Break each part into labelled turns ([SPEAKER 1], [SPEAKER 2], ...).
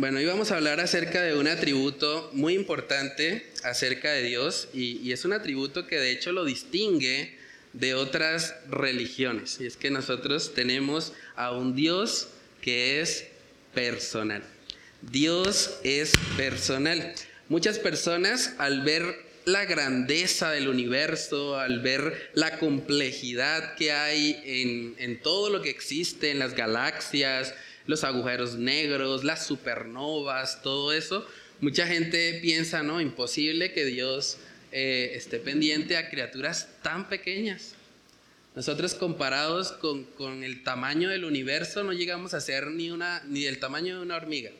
[SPEAKER 1] Bueno, hoy vamos a hablar acerca de un atributo muy importante acerca de Dios y, es un atributo que de hecho lo distingue de otras religiones. Y es que nosotros tenemos a un Dios que es personal. Dios es personal. Muchas personas al ver la grandeza del universo, al ver la complejidad que hay en, todo lo que existe, en las galaxias, los agujeros negros, las supernovas, todo eso, mucha gente piensa, no, imposible que Dios eh, esté pendiente a criaturas tan pequeñas. Nosotros comparados con, con, el tamaño del universo no llegamos a ser ni, una, ni del tamaño de una hormiga.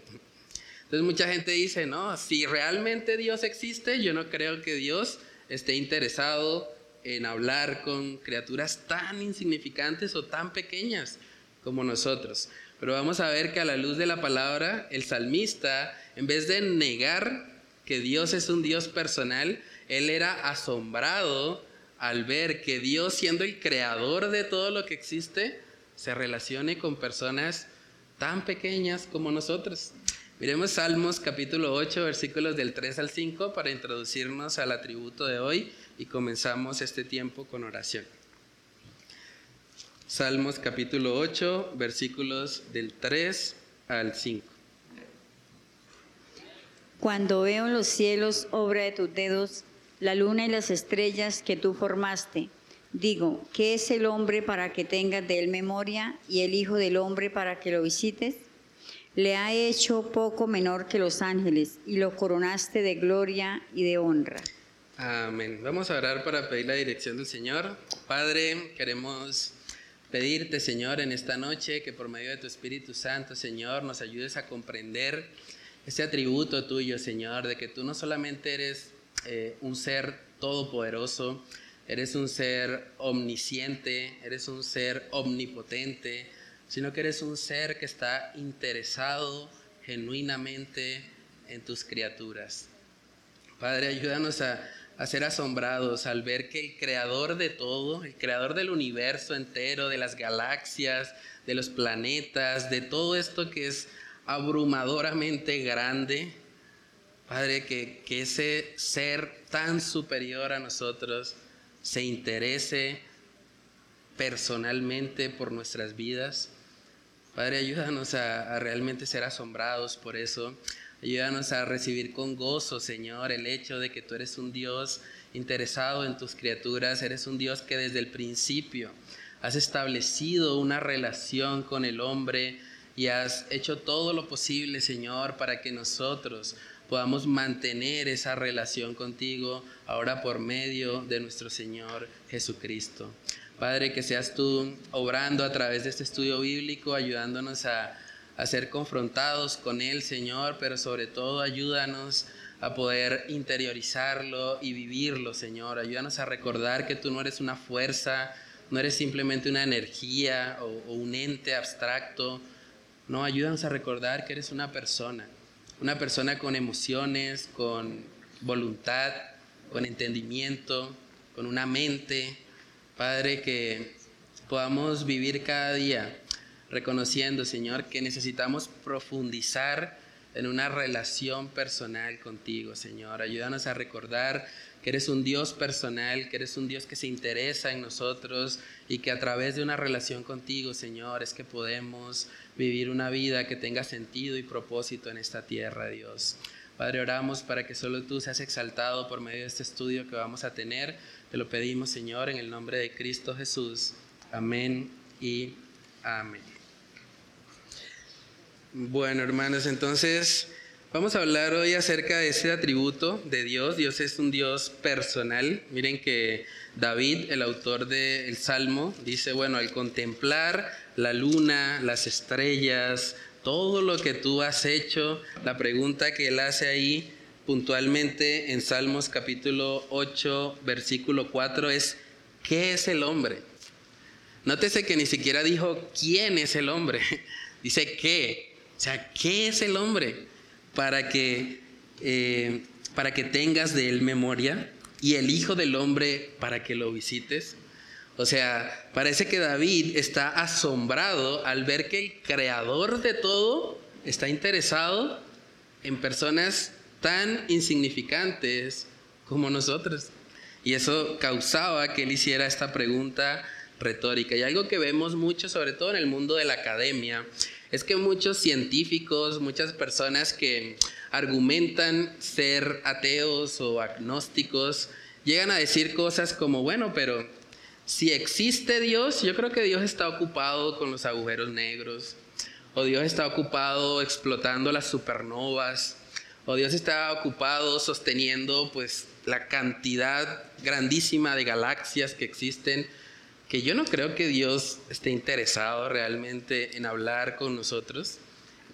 [SPEAKER 1] Entonces mucha gente dice, no, si realmente Dios existe, yo no creo que Dios esté interesado en hablar con criaturas tan insignificantes o tan pequeñas como nosotros. Pero vamos a ver que a la luz de la palabra, el salmista, en vez de negar que Dios es un Dios personal, él era asombrado al ver que Dios, siendo el creador de todo lo que existe, se relacione con personas tan pequeñas como nosotros. Miremos Salmos capítulo 8, versículos del 3 al 5 para introducirnos al atributo de hoy y comenzamos este tiempo con oración. Salmos capítulo 8, versículos del 3 al 5.
[SPEAKER 2] Cuando veo en los cielos obra de tus dedos, la luna y las estrellas que tú formaste, digo, ¿qué es el hombre para que tengas de él memoria y el Hijo del hombre para que lo visites? Le ha hecho poco menor que los ángeles y lo coronaste de gloria y de honra.
[SPEAKER 1] Amén. Vamos a orar para pedir la dirección del Señor. Padre, queremos pedirte, Señor, en esta noche que por medio de tu Espíritu Santo, Señor, nos ayudes a comprender ese atributo tuyo, Señor, de que tú no solamente eres eh, un ser todopoderoso, eres un ser omnisciente, eres un ser omnipotente, sino que eres un ser que está interesado genuinamente en tus criaturas. Padre, ayúdanos a a ser asombrados al ver que el creador de todo, el creador del universo entero, de las galaxias, de los planetas, de todo esto que es abrumadoramente grande, Padre, que, que ese ser tan superior a nosotros se interese personalmente por nuestras vidas. Padre, ayúdanos a, a realmente ser asombrados por eso. Ayúdanos a recibir con gozo, Señor, el hecho de que tú eres un Dios interesado en tus criaturas, eres un Dios que desde el principio has establecido una relación con el hombre y has hecho todo lo posible, Señor, para que nosotros podamos mantener esa relación contigo ahora por medio de nuestro Señor Jesucristo. Padre, que seas tú obrando a través de este estudio bíblico, ayudándonos a a ser confrontados con Él, Señor, pero sobre todo ayúdanos a poder interiorizarlo y vivirlo, Señor. Ayúdanos a recordar que tú no eres una fuerza, no eres simplemente una energía o, un ente abstracto. No, ayúdanos a recordar que eres una persona, una persona con emociones, con voluntad, con entendimiento, con una mente. Padre, que podamos vivir cada día reconociendo, Señor, que necesitamos profundizar en una relación personal contigo, Señor. Ayúdanos a recordar que eres un Dios personal, que eres un Dios que se interesa en nosotros y que a través de una relación contigo, Señor, es que podemos vivir una vida que tenga sentido y propósito en esta tierra, Dios. Padre, oramos para que solo tú seas exaltado por medio de este estudio que vamos a tener. Te lo pedimos, Señor, en el nombre de Cristo Jesús. Amén y amén. Bueno, hermanos, entonces vamos a hablar hoy acerca de ese atributo de Dios. Dios es un Dios personal. Miren que David, el autor del Salmo, dice, bueno, al contemplar la luna, las estrellas, todo lo que tú has hecho, la pregunta que él hace ahí puntualmente en Salmos capítulo 8, versículo 4 es, ¿qué es el hombre? Nótese que ni siquiera dijo quién es el hombre, dice qué. O sea, ¿qué es el hombre? Para que, eh, para que tengas de él memoria y el Hijo del Hombre para que lo visites. O sea, parece que David está asombrado al ver que el creador de todo está interesado en personas tan insignificantes como nosotros. Y eso causaba que él hiciera esta pregunta retórica. Y algo que vemos mucho, sobre todo en el mundo de la academia, es que muchos científicos, muchas personas que argumentan ser ateos o agnósticos, llegan a decir cosas como, bueno, pero si existe Dios, yo creo que Dios está ocupado con los agujeros negros, o Dios está ocupado explotando las supernovas, o Dios está ocupado sosteniendo pues la cantidad grandísima de galaxias que existen, que yo no creo que Dios esté interesado realmente en hablar con nosotros,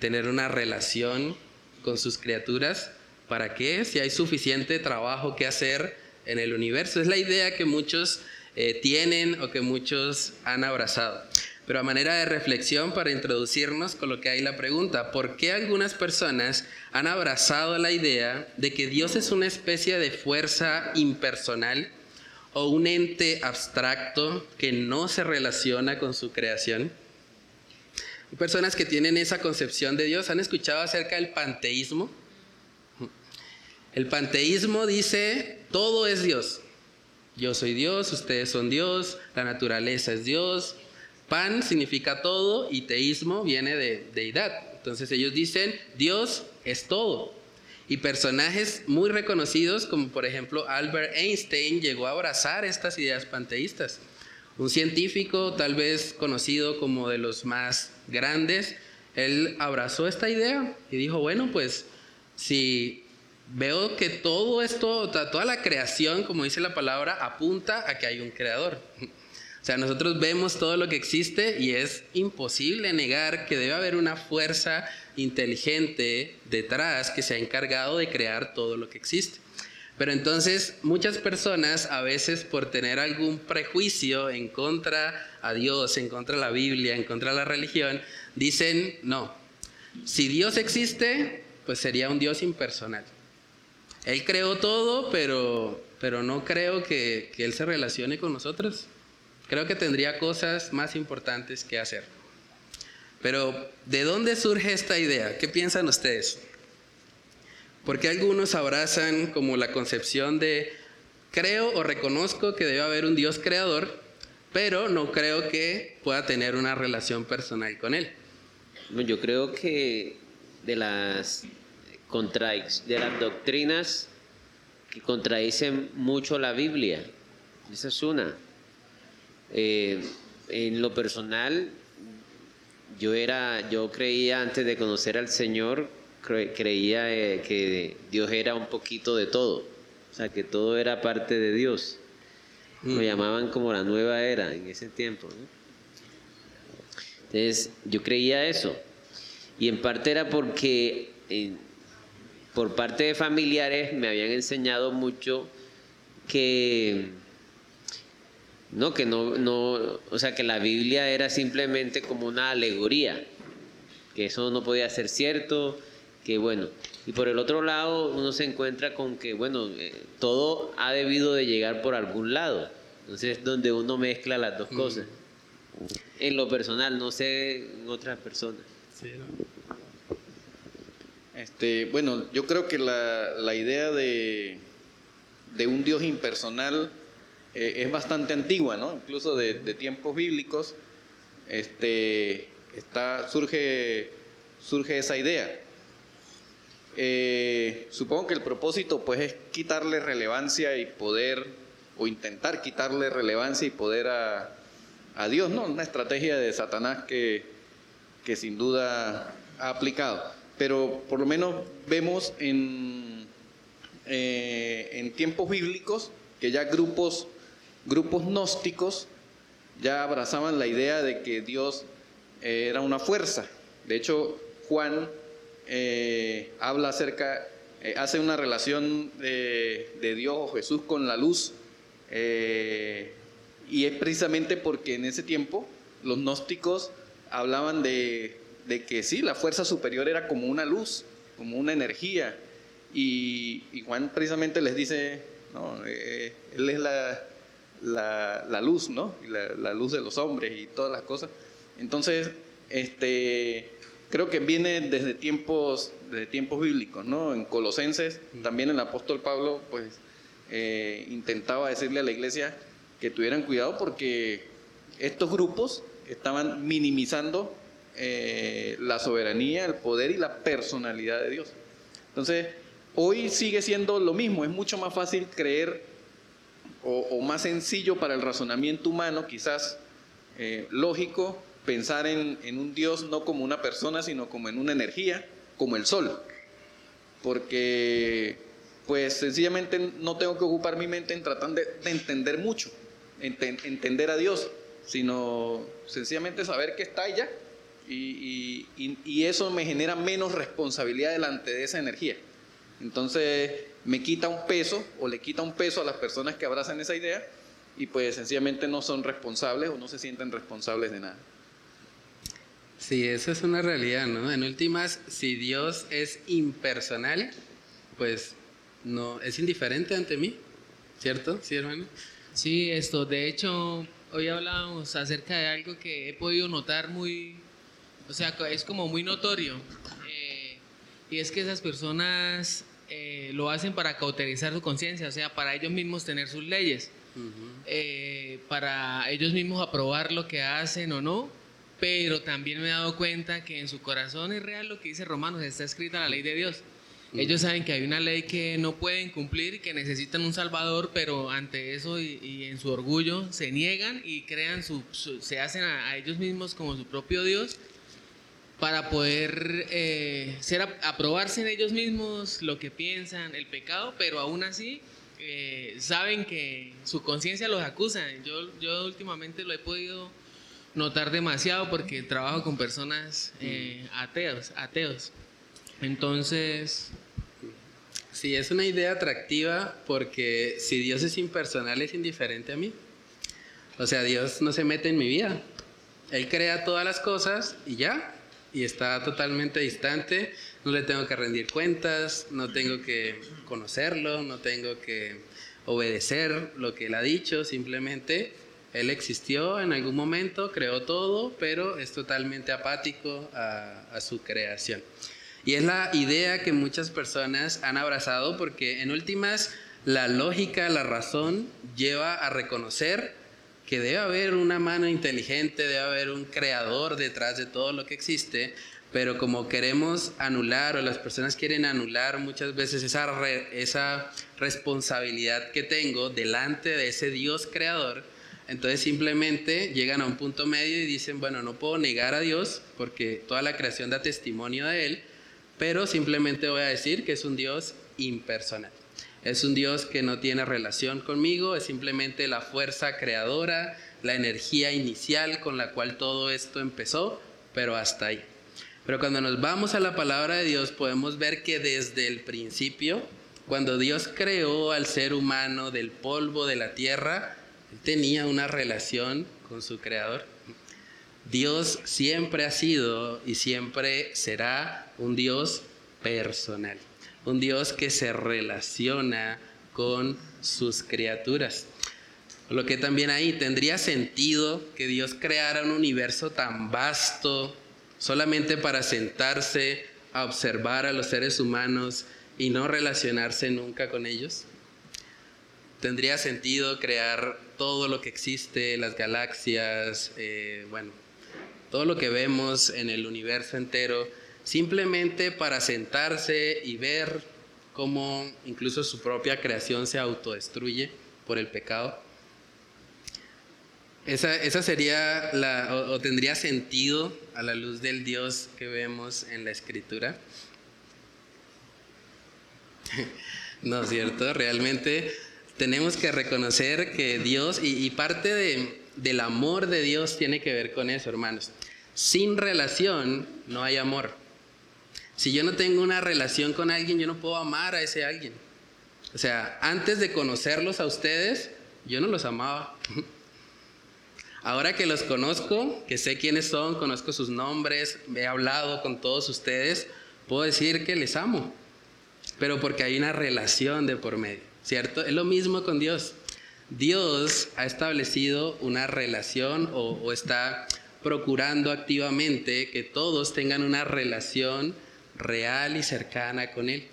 [SPEAKER 1] tener una relación con sus criaturas. ¿Para qué? Si hay suficiente trabajo que hacer en el universo. Es la idea que muchos eh, tienen o que muchos han abrazado. Pero a manera de reflexión para introducirnos, coloqué ahí la pregunta, ¿por qué algunas personas han abrazado la idea de que Dios es una especie de fuerza impersonal o un ente abstracto que no se relaciona con su creación? Hay personas que tienen esa concepción de Dios. ¿Han escuchado acerca del panteísmo? El panteísmo dice, todo es Dios. Yo soy Dios, ustedes son Dios, la naturaleza es Dios, Pan significa todo y teísmo viene de deidad. Entonces ellos dicen, Dios es todo. Y personajes muy reconocidos, como por ejemplo Albert Einstein, llegó a abrazar estas ideas panteístas. Un científico, tal vez conocido como de los más grandes, él abrazó esta idea y dijo, bueno, pues si veo que todo esto, toda la creación, como dice la palabra, apunta a que hay un creador. O sea, nosotros vemos todo lo que existe y es imposible negar que debe haber una fuerza inteligente detrás que se ha encargado de crear todo lo que existe. Pero entonces muchas personas a veces por tener algún prejuicio en contra a Dios, en contra de la Biblia, en contra de la religión, dicen, no, si Dios existe, pues sería un Dios impersonal. Él creó todo, pero, pero no creo que, que Él se relacione con nosotros. Creo que tendría cosas más importantes que hacer. Pero, ¿de dónde surge esta idea? ¿Qué piensan ustedes? Porque algunos abrazan como la concepción de creo o reconozco que debe haber un Dios creador, pero no creo que pueda tener una relación personal con Él.
[SPEAKER 3] Yo creo que de las, de las doctrinas que contradicen mucho la Biblia, esa es una. Eh, en lo personal, yo era, yo creía antes de conocer al Señor, creía eh, que Dios era un poquito de todo, o sea, que todo era parte de Dios. Lo mm. llamaban como la nueva era en ese tiempo. Entonces, yo creía eso. Y en parte era porque eh, por parte de familiares me habían enseñado mucho que no, que no, no, o sea, que la Biblia era simplemente como una alegoría, que eso no podía ser cierto, que bueno. Y por el otro lado, uno se encuentra con que, bueno, eh, todo ha debido de llegar por algún lado. Entonces es donde uno mezcla las dos cosas. En lo personal, no sé en otras personas.
[SPEAKER 4] Este, bueno, yo creo que la, la idea de, de un Dios impersonal eh, es bastante antigua, ¿no? Incluso de, tiempos bíblicos, este, está, surge, surge esa idea. Eh, supongo que el propósito pues es quitarle relevancia y poder, o intentar quitarle relevancia y poder a, Dios, ¿no? Una estrategia de Satanás que, que sin duda ha aplicado. Pero por lo menos vemos en, eh, en tiempos bíblicos que ya grupos grupos gnósticos ya abrazaban la idea de que Dios eh, era una fuerza. De hecho, Juan eh, habla acerca, eh, hace una relación de, Dios o Jesús con la luz. y es precisamente porque en ese tiempo los gnósticos hablaban de, que sí, la fuerza superior era como una luz, como una energía. Y, Juan precisamente les dice, Él es la, la, luz, ¿no? la, luz de los hombres y todas las cosas. Entonces, este, creo que viene desde tiempos, desde tiempos bíblicos, ¿no? En Colosenses, también el apóstol Pablo, pues, eh, intentaba decirle a la iglesia que tuvieran cuidado porque estos grupos estaban minimizando eh, la soberanía, el poder y la personalidad de Dios. Entonces, hoy sigue siendo lo mismo, es mucho más fácil creer o, más sencillo para el razonamiento humano, quizás eh, lógico, pensar en, un Dios no como una persona, sino como en una energía, como el sol. Porque, pues sencillamente no tengo que ocupar mi mente en tratar de, entender mucho, entender a Dios, sino sencillamente saber que está allá y, y, eso me genera menos responsabilidad delante de esa energía. Entonces me quita un peso o le quita un peso a las personas que abrazan esa idea y pues sencillamente no son responsables o no se sienten responsables de nada.
[SPEAKER 1] Sí, eso es una realidad, ¿no? En últimas, si Dios es impersonal, pues no es indiferente ante mí, ¿cierto? Sí, hermano.
[SPEAKER 5] Sí, esto, de hecho, hoy hablábamos acerca de algo que he podido notar muy, o sea, es como muy notorio, y es que esas personas eh, lo hacen para cauterizar su conciencia, o sea, para ellos mismos tener sus leyes, eh, para ellos mismos aprobar lo que hacen o no, pero también me he dado cuenta que en su corazón es real lo que dice Romanos, está escrita la ley de Dios. Ellos saben que hay una ley que no pueden cumplir y que necesitan un salvador, pero ante eso y, en su orgullo se niegan y crean su, se hacen a, ellos mismos como su propio Dios para poder eh, ser aprobarse en ellos mismos lo que piensan, el pecado, pero aún así eh, saben que su conciencia los acusa. Yo, yo últimamente lo he podido notar demasiado porque trabajo con personas eh, ateos, ateos. Entonces...
[SPEAKER 1] Sí, es una idea atractiva porque si Dios es impersonal es indiferente a mí. O sea, Dios no se mete en mi vida. Él crea todas las cosas y ya. Y está totalmente distante. No le tengo que rendir cuentas, no tengo que conocerlo, no tengo que obedecer lo que él ha dicho. Simplemente él existió en algún momento, creó todo, pero es totalmente apático a, su creación. Y es la idea que muchas personas han abrazado porque en últimas la lógica, la razón lleva a reconocer que debe haber una mano inteligente, debe haber un creador detrás de todo lo que existe, pero como queremos anular o las personas quieren anular muchas veces esa, esa responsabilidad que tengo delante de ese Dios creador, entonces simplemente llegan a un punto medio y dicen, bueno, no puedo negar a Dios porque toda la creación da testimonio de Él, pero simplemente voy a decir que es un Dios impersonal. Es un Dios que no tiene relación conmigo, es simplemente la fuerza creadora, la energía inicial con la cual todo esto empezó, pero hasta ahí. Pero cuando nos vamos a la palabra de Dios podemos ver que desde el principio, cuando Dios creó al ser humano del polvo de la tierra, tenía una relación con su creador. Dios siempre ha sido y siempre será un Dios personal, un Dios que se relaciona con sus criaturas. Lo que también ahí tendría sentido que Dios creara un universo tan vasto solamente para sentarse a observar a los seres humanos y no relacionarse nunca con ellos. Tendría sentido crear todo lo que existe, las galaxias, eh, bueno, todo lo que vemos en el universo entero, simplemente para sentarse y ver cómo incluso su propia creación se autodestruye por el pecado. Esa, esa sería la, o, tendría sentido a la luz del Dios que vemos en la escritura. no es cierto, realmente tenemos que reconocer que Dios, y, parte de, del amor de Dios tiene que ver con eso, hermanos. Sin relación no hay amor. Si yo no tengo una relación con alguien, yo no puedo amar a ese alguien. O sea, antes de conocerlos a ustedes, yo no los amaba. Ahora que los conozco, que sé quiénes son, conozco sus nombres, he hablado con todos ustedes, puedo decir que les amo. Pero porque hay una relación de por medio. ¿cierto? Es lo mismo con Dios. Dios ha establecido una relación o, está procurando activamente que todos tengan una relación real y cercana con Él.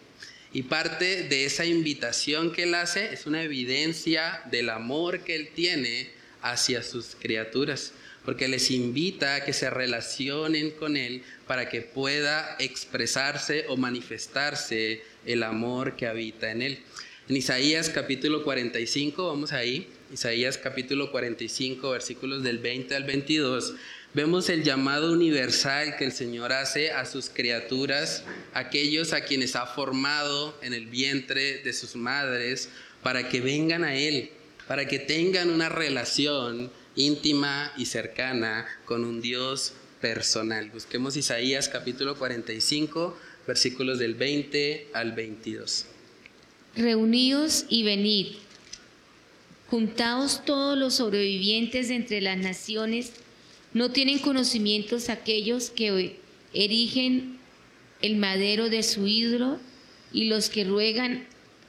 [SPEAKER 1] Y parte de esa invitación que Él hace es una evidencia del amor que Él tiene hacia sus criaturas, porque les invita a que se relacionen con Él para que pueda expresarse o manifestarse el amor que habita en Él. En Isaías capítulo 45, vamos ahí, Isaías capítulo 45, versículos del 20 al 22, vemos el llamado universal que el Señor hace a sus criaturas, aquellos a quienes ha formado en el vientre de sus madres, para que vengan a Él, para que tengan una relación íntima y cercana con un Dios personal. Busquemos Isaías capítulo 45, versículos del 20 al 22.
[SPEAKER 6] Reuníos y venid, juntaos todos los sobrevivientes entre las naciones, no tienen conocimientos aquellos que erigen el madero de su ídolo y los que ruegan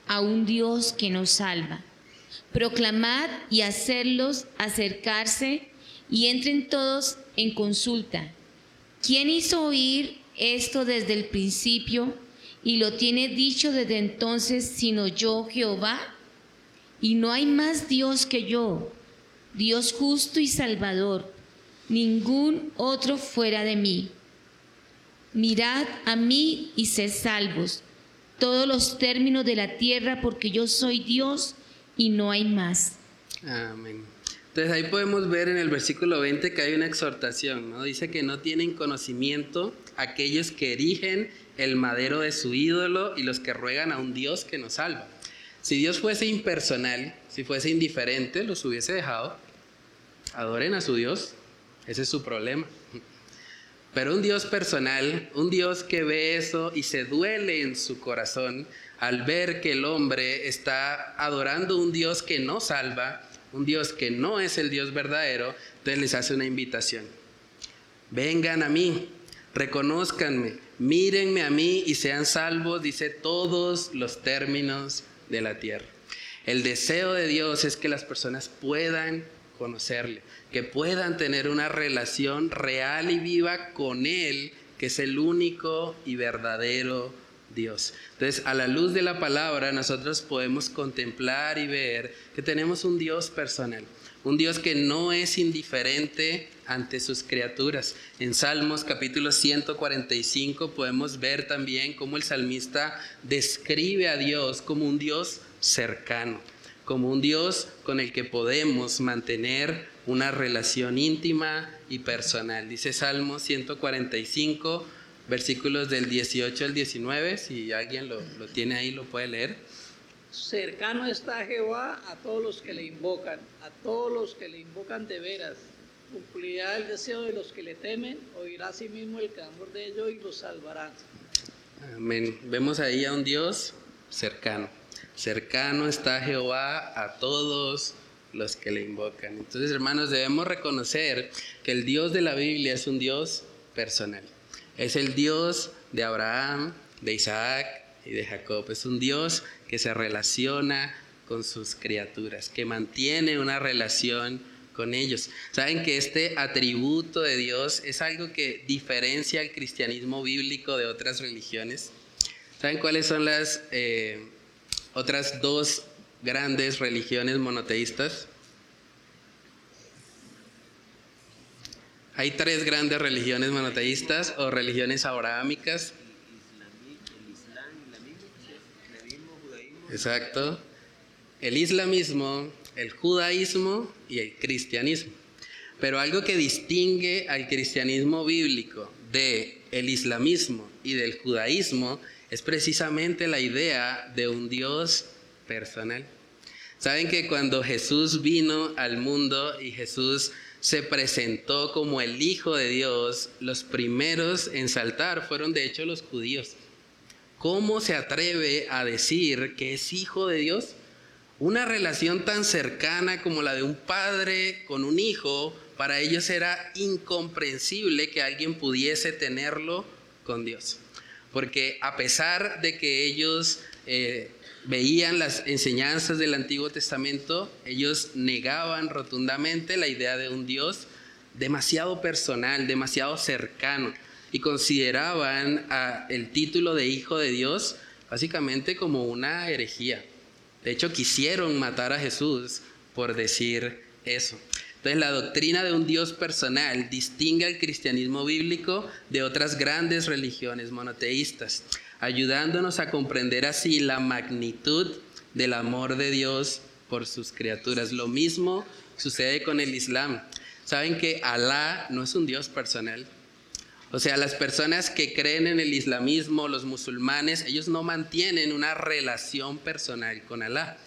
[SPEAKER 6] a un Dios que nos salva. Proclamad y hacerlos acercarse y entren todos en consulta. ¿Quién hizo oír esto desde el principio? y lo tiene dicho desde entonces, sino yo Jehová. Y no hay más Dios que yo, Dios justo y salvador, ningún otro fuera de mí. Mirad a mí y sed salvos, todos los términos de la tierra, porque yo soy Dios y no hay más.
[SPEAKER 1] Amén. Entonces ahí podemos ver en el versículo 20 que hay una exhortación, ¿no? Dice que no tienen conocimiento aquellos que erigen el madero de su ídolo y los que ruegan a un Dios que nos salva. Si Dios fuese impersonal, si fuese indiferente, los hubiese dejado. Adoren a su Dios, ese es su problema. Pero un Dios personal, un Dios que ve eso y se duele en su corazón al ver que el hombre está adorando un Dios que no salva, un Dios que no es el Dios verdadero, entonces les hace una invitación. Vengan a mí, reconózcanme, mírenme a mí y sean salvos, dice todos los términos de la tierra. El deseo de Dios es que las personas puedan conocerle, que puedan tener una relación real y viva con Él, que es el único y verdadero Dios. Entonces, a la luz de la palabra, nosotros podemos contemplar y ver que tenemos un Dios personal, un Dios que no es indiferente ante sus criaturas. En Salmos capítulo 145 podemos ver también cómo el salmista describe a Dios como un Dios cercano, como un Dios con el que podemos mantener una relación íntima y personal. Dice Salmos 145, versículos del 18 al 19, si alguien lo, lo tiene ahí lo puede leer.
[SPEAKER 7] Cercano está Jehová a todos los que le invocan, a todos los que le invocan de veras. Cumplirá el deseo de los que le temen, oirá a sí mismo el clamor de ellos y los salvará.
[SPEAKER 1] Amén. Vemos ahí a un Dios cercano. Cercano está Jehová a todos los que le invocan. Entonces, hermanos, debemos reconocer que el Dios de la Biblia es un Dios personal. Es el Dios de Abraham, de Isaac y de Jacob. Es un Dios que se relaciona con sus criaturas, que mantiene una relación con ellos. Saben que este atributo de Dios es algo que diferencia al cristianismo bíblico de otras religiones. ¿Saben cuáles son las eh, otras dos grandes religiones monoteístas? Hay tres grandes religiones monoteístas o religiones abrahámicas Exacto. El islamismo, el judaísmo y el cristianismo. Pero algo que distingue al cristianismo bíblico de el islamismo y del judaísmo es precisamente la idea de un Dios personal. Saben que cuando Jesús vino al mundo y Jesús se presentó como el Hijo de Dios, los primeros en saltar fueron de hecho los judíos. ¿Cómo se atreve a decir que es hijo de Dios? Una relación tan cercana como la de un padre con un hijo, para ellos era incomprensible que alguien pudiese tenerlo con Dios. Porque a pesar de que ellos eh, veían las enseñanzas del Antiguo Testamento, ellos negaban rotundamente la idea de un Dios demasiado personal, demasiado cercano, y consideraban el título de hijo de Dios básicamente como una herejía. De hecho, quisieron matar a Jesús por decir eso. Entonces, la doctrina de un Dios personal distingue al cristianismo bíblico de otras grandes religiones monoteístas, ayudándonos a comprender así la magnitud del amor de Dios por sus criaturas. Lo mismo sucede con el Islam. Saben que Alá no es un Dios personal. O sea, las personas que creen en el islamismo, los musulmanes, ellos no mantienen una relación personal con Alá.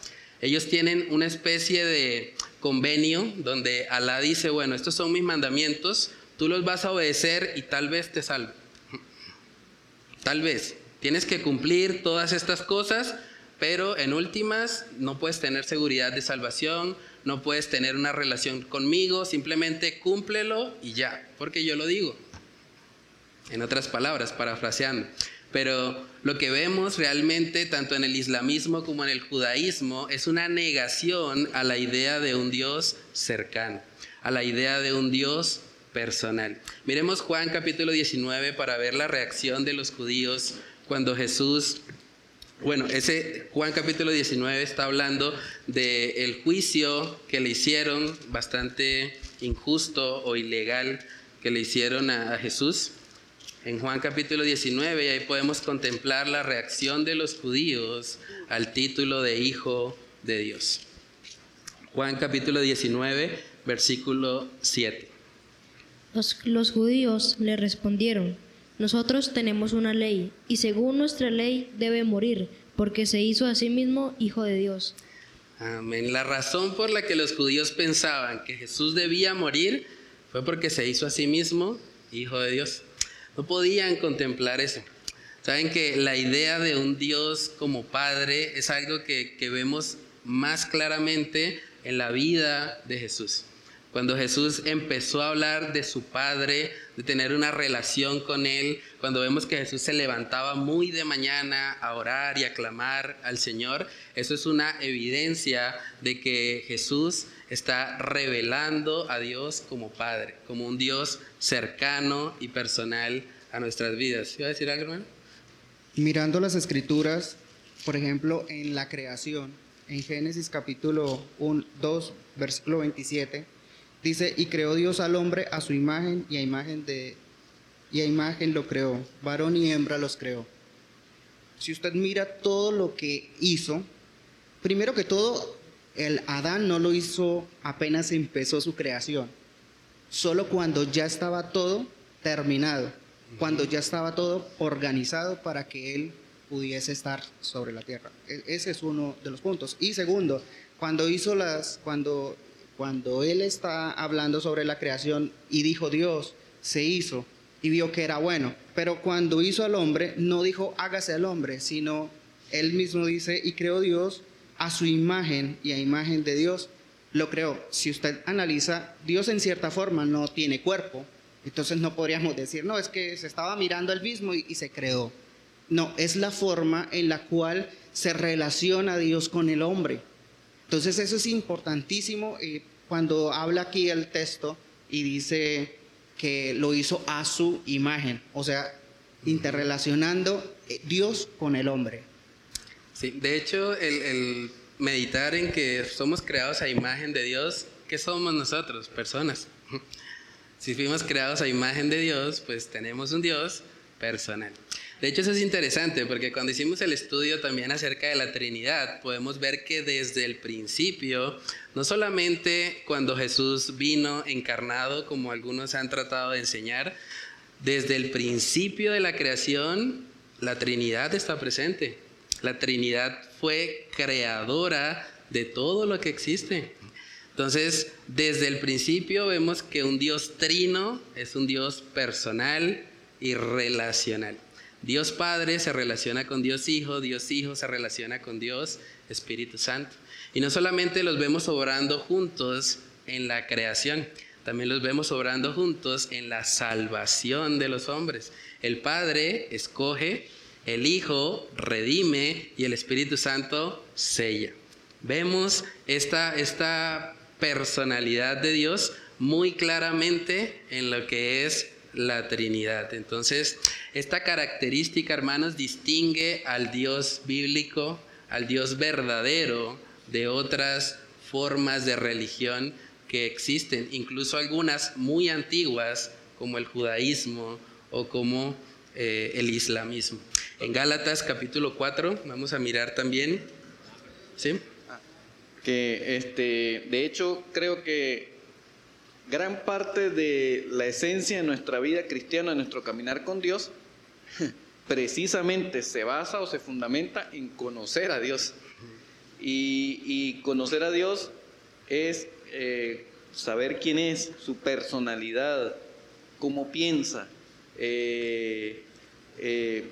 [SPEAKER 1] Ellos tienen una especie de convenio donde Alá dice, bueno, estos son mis mandamientos, tú los vas a obedecer y tal vez te salvo. Tal vez. Tienes que cumplir todas estas cosas, pero en últimas no puedes tener seguridad de salvación, no puedes tener una relación conmigo, simplemente cúmplelo y ya, porque yo lo digo. En otras palabras, parafraseando. Pero lo que vemos realmente tanto en el islamismo como en el judaísmo es una negación a la idea de un Dios cercano, a la idea de un Dios personal. Miremos Juan capítulo 19 para ver la reacción de los judíos cuando Jesús bueno, ese Juan capítulo 19 está hablando del juicio que le hicieron, bastante injusto o ilegal, que le hicieron a Jesús en Juan capítulo 19 y ahí podemos contemplar la reacción de los judíos al título de Hijo de Dios. Juan capítulo 19, versículo 7.
[SPEAKER 8] Los, los judíos le respondieron, nosotros tenemos una ley y según nuestra ley debe morir porque se hizo a sí mismo Hijo de Dios.
[SPEAKER 1] Amén. La razón por la que los judíos pensaban que Jesús debía morir fue porque se hizo a sí mismo Hijo de Dios. No podían contemplar eso. Saben que la idea de un Dios como Padre es algo que, que vemos más claramente en la vida de Jesús. Cuando Jesús empezó a hablar de su Padre, de tener una relación con Él, cuando vemos que Jesús se levantaba muy de mañana a orar y a clamar al Señor, eso es una evidencia de que Jesús está revelando a Dios como Padre, como un Dios cercano y personal a nuestras vidas. ¿Iba a decir algo, hermano?
[SPEAKER 9] Mirando las escrituras, por ejemplo, en la creación, en Génesis capítulo 1, 2, versículo 27, dice, y creó Dios al hombre a su imagen y a imagen de y a imagen lo creó, varón y hembra los creó. Si usted mira todo lo que hizo, primero que todo, el Adán no lo hizo apenas empezó su creación, solo cuando ya estaba todo terminado, cuando ya estaba todo organizado para que él pudiese estar sobre la tierra. E-, ese es uno de los puntos. Y segundo, cuando hizo las, cuando, cuando él está hablando sobre la creación y dijo Dios, se hizo y vio que era bueno. Pero cuando hizo al hombre, no dijo hágase al hombre, sino él mismo dice y creó Dios a su imagen y a imagen de Dios lo creó. Si usted analiza, Dios en cierta forma no tiene cuerpo, entonces no podríamos decir, no, es que se estaba mirando él mismo y, se creó. No, es la forma en la cual se relaciona Dios con el hombre. Entonces eso es importantísimo eh, cuando habla aquí el texto y dice que lo hizo a su imagen, o sea, interrelacionando eh, Dios con el hombre.
[SPEAKER 1] Sí, de hecho, el, meditar en que somos creados a imagen de Dios, ¿qué somos nosotros? Personas. Si fuimos creados a imagen de Dios, pues tenemos un Dios personal. De hecho, eso es interesante porque cuando hicimos el estudio también acerca de la Trinidad, podemos ver que desde el principio, no solamente cuando Jesús vino encarnado, como algunos han tratado de enseñar, desde el principio de la creación, la Trinidad está presente. La Trinidad fue creadora de todo lo que existe. Entonces, desde el principio vemos que un Dios trino es un Dios personal y relacional. Dios Padre se relaciona con Dios Hijo, Dios Hijo se relaciona con Dios Espíritu Santo. Y no solamente los vemos obrando juntos en la creación, también los vemos obrando juntos en la salvación de los hombres. El Padre escoge el Hijo redime y el Espíritu Santo sella. Vemos esta, esta personalidad de Dios muy claramente en lo que es la Trinidad. Entonces, esta característica, hermanos, distingue al Dios bíblico, al Dios verdadero, de otras formas de religión que existen, incluso algunas muy antiguas, como el judaísmo o como eh, el islamismo. En Gálatas capítulo 4, vamos a mirar también, ¿sí?
[SPEAKER 4] Que este, de hecho creo que gran parte de la esencia de nuestra vida cristiana, de nuestro caminar con Dios, precisamente se basa o se fundamenta en conocer a Dios. Y, conocer a Dios es eh, saber quién es, su personalidad, cómo piensa, eh, eh,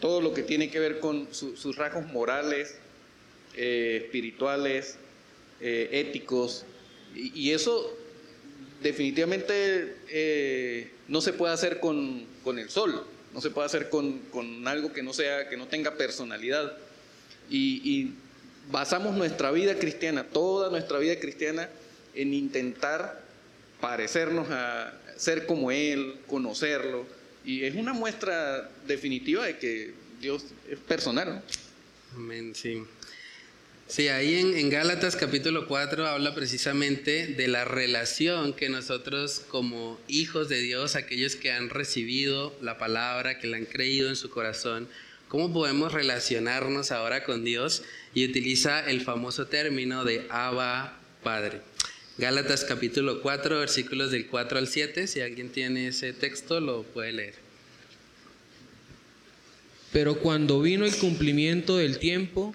[SPEAKER 4] todo lo que tiene que ver con sus rasgos morales, espirituales, éticos. y, eso definitivamente eh, no se puede hacer con, el sol, no se puede hacer con, algo que no sea, que no tenga personalidad. Y, basamos nuestra vida cristiana, toda nuestra vida cristiana, en intentar parecernos a ser como Él, conocerlo. Y es una muestra definitiva de que Dios es personal.
[SPEAKER 1] Amén, sí. Sí, ahí en, Gálatas capítulo 4 habla precisamente de la relación que nosotros como hijos de Dios, aquellos que han recibido la palabra, que la han creído en su corazón, cómo podemos relacionarnos ahora con Dios y utiliza el famoso término de Abba Padre. Gálatas capítulo 4, versículos del 4 al 7, si alguien tiene ese texto lo puede leer.
[SPEAKER 5] Pero cuando vino el cumplimiento del tiempo,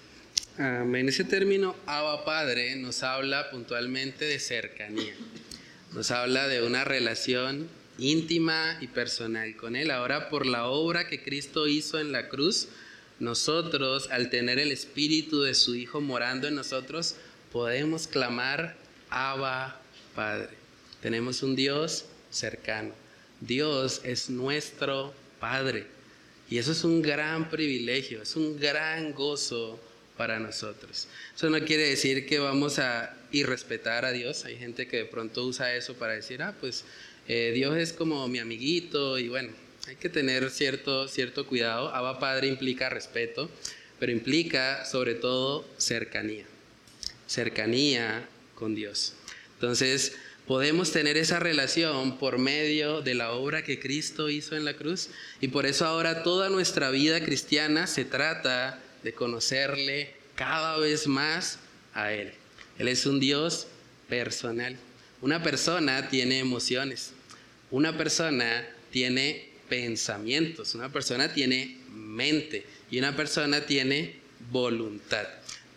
[SPEAKER 1] En ese término, Abba Padre nos habla puntualmente de cercanía. Nos habla de una relación íntima y personal con Él. Ahora, por la obra que Cristo hizo en la cruz, nosotros, al tener el Espíritu de su Hijo morando en nosotros, podemos clamar Abba Padre. Tenemos un Dios cercano. Dios es nuestro Padre. Y eso es un gran privilegio, es un gran gozo para nosotros. Eso no quiere decir que vamos a irrespetar a Dios. Hay gente que de pronto usa eso para decir, ah, pues eh, Dios es como mi amiguito y bueno, hay que tener cierto, cierto cuidado. Abba Padre implica respeto, pero implica sobre todo cercanía. Cercanía con Dios. Entonces, podemos tener esa relación por medio de la obra que Cristo hizo en la cruz y por eso ahora toda nuestra vida cristiana se trata de conocerle cada vez más a Él. Él es un Dios personal. Una persona tiene emociones, una persona tiene pensamientos, una persona tiene mente y una persona tiene voluntad.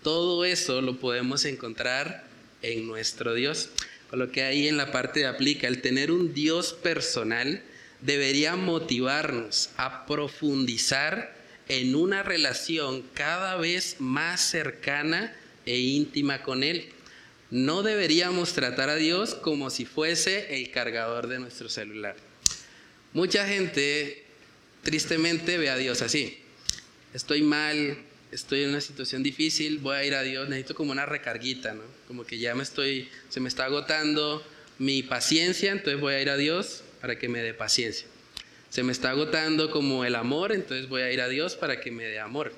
[SPEAKER 1] Todo eso lo podemos encontrar en nuestro Dios. Con lo que ahí en la parte de aplica, el tener un Dios personal debería motivarnos a profundizar en una relación cada vez más cercana e íntima con Él. No deberíamos tratar a Dios como si fuese el cargador de nuestro celular. Mucha gente tristemente ve a Dios así. Estoy mal, estoy en una situación difícil, voy a ir a Dios, necesito como una recarguita, ¿no? Como que ya me estoy, se me está agotando mi paciencia, entonces voy a ir a Dios para que me dé paciencia se me está agotando como el amor, entonces voy a ir a Dios para que me dé amor.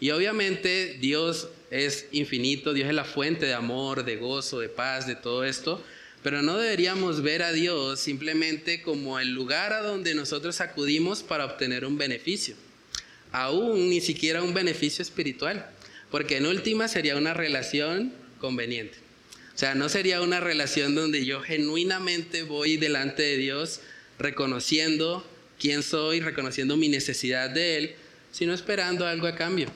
[SPEAKER 1] Y obviamente Dios es infinito, Dios es la fuente de amor, de gozo, de paz, de todo esto, pero no deberíamos ver a Dios simplemente como el lugar a donde nosotros acudimos para obtener un beneficio, aún ni siquiera un beneficio espiritual, porque en última sería una relación conveniente. O sea, no sería una relación donde yo genuinamente voy delante de Dios reconociendo quién soy, reconociendo mi necesidad de Él, sino esperando algo a cambio.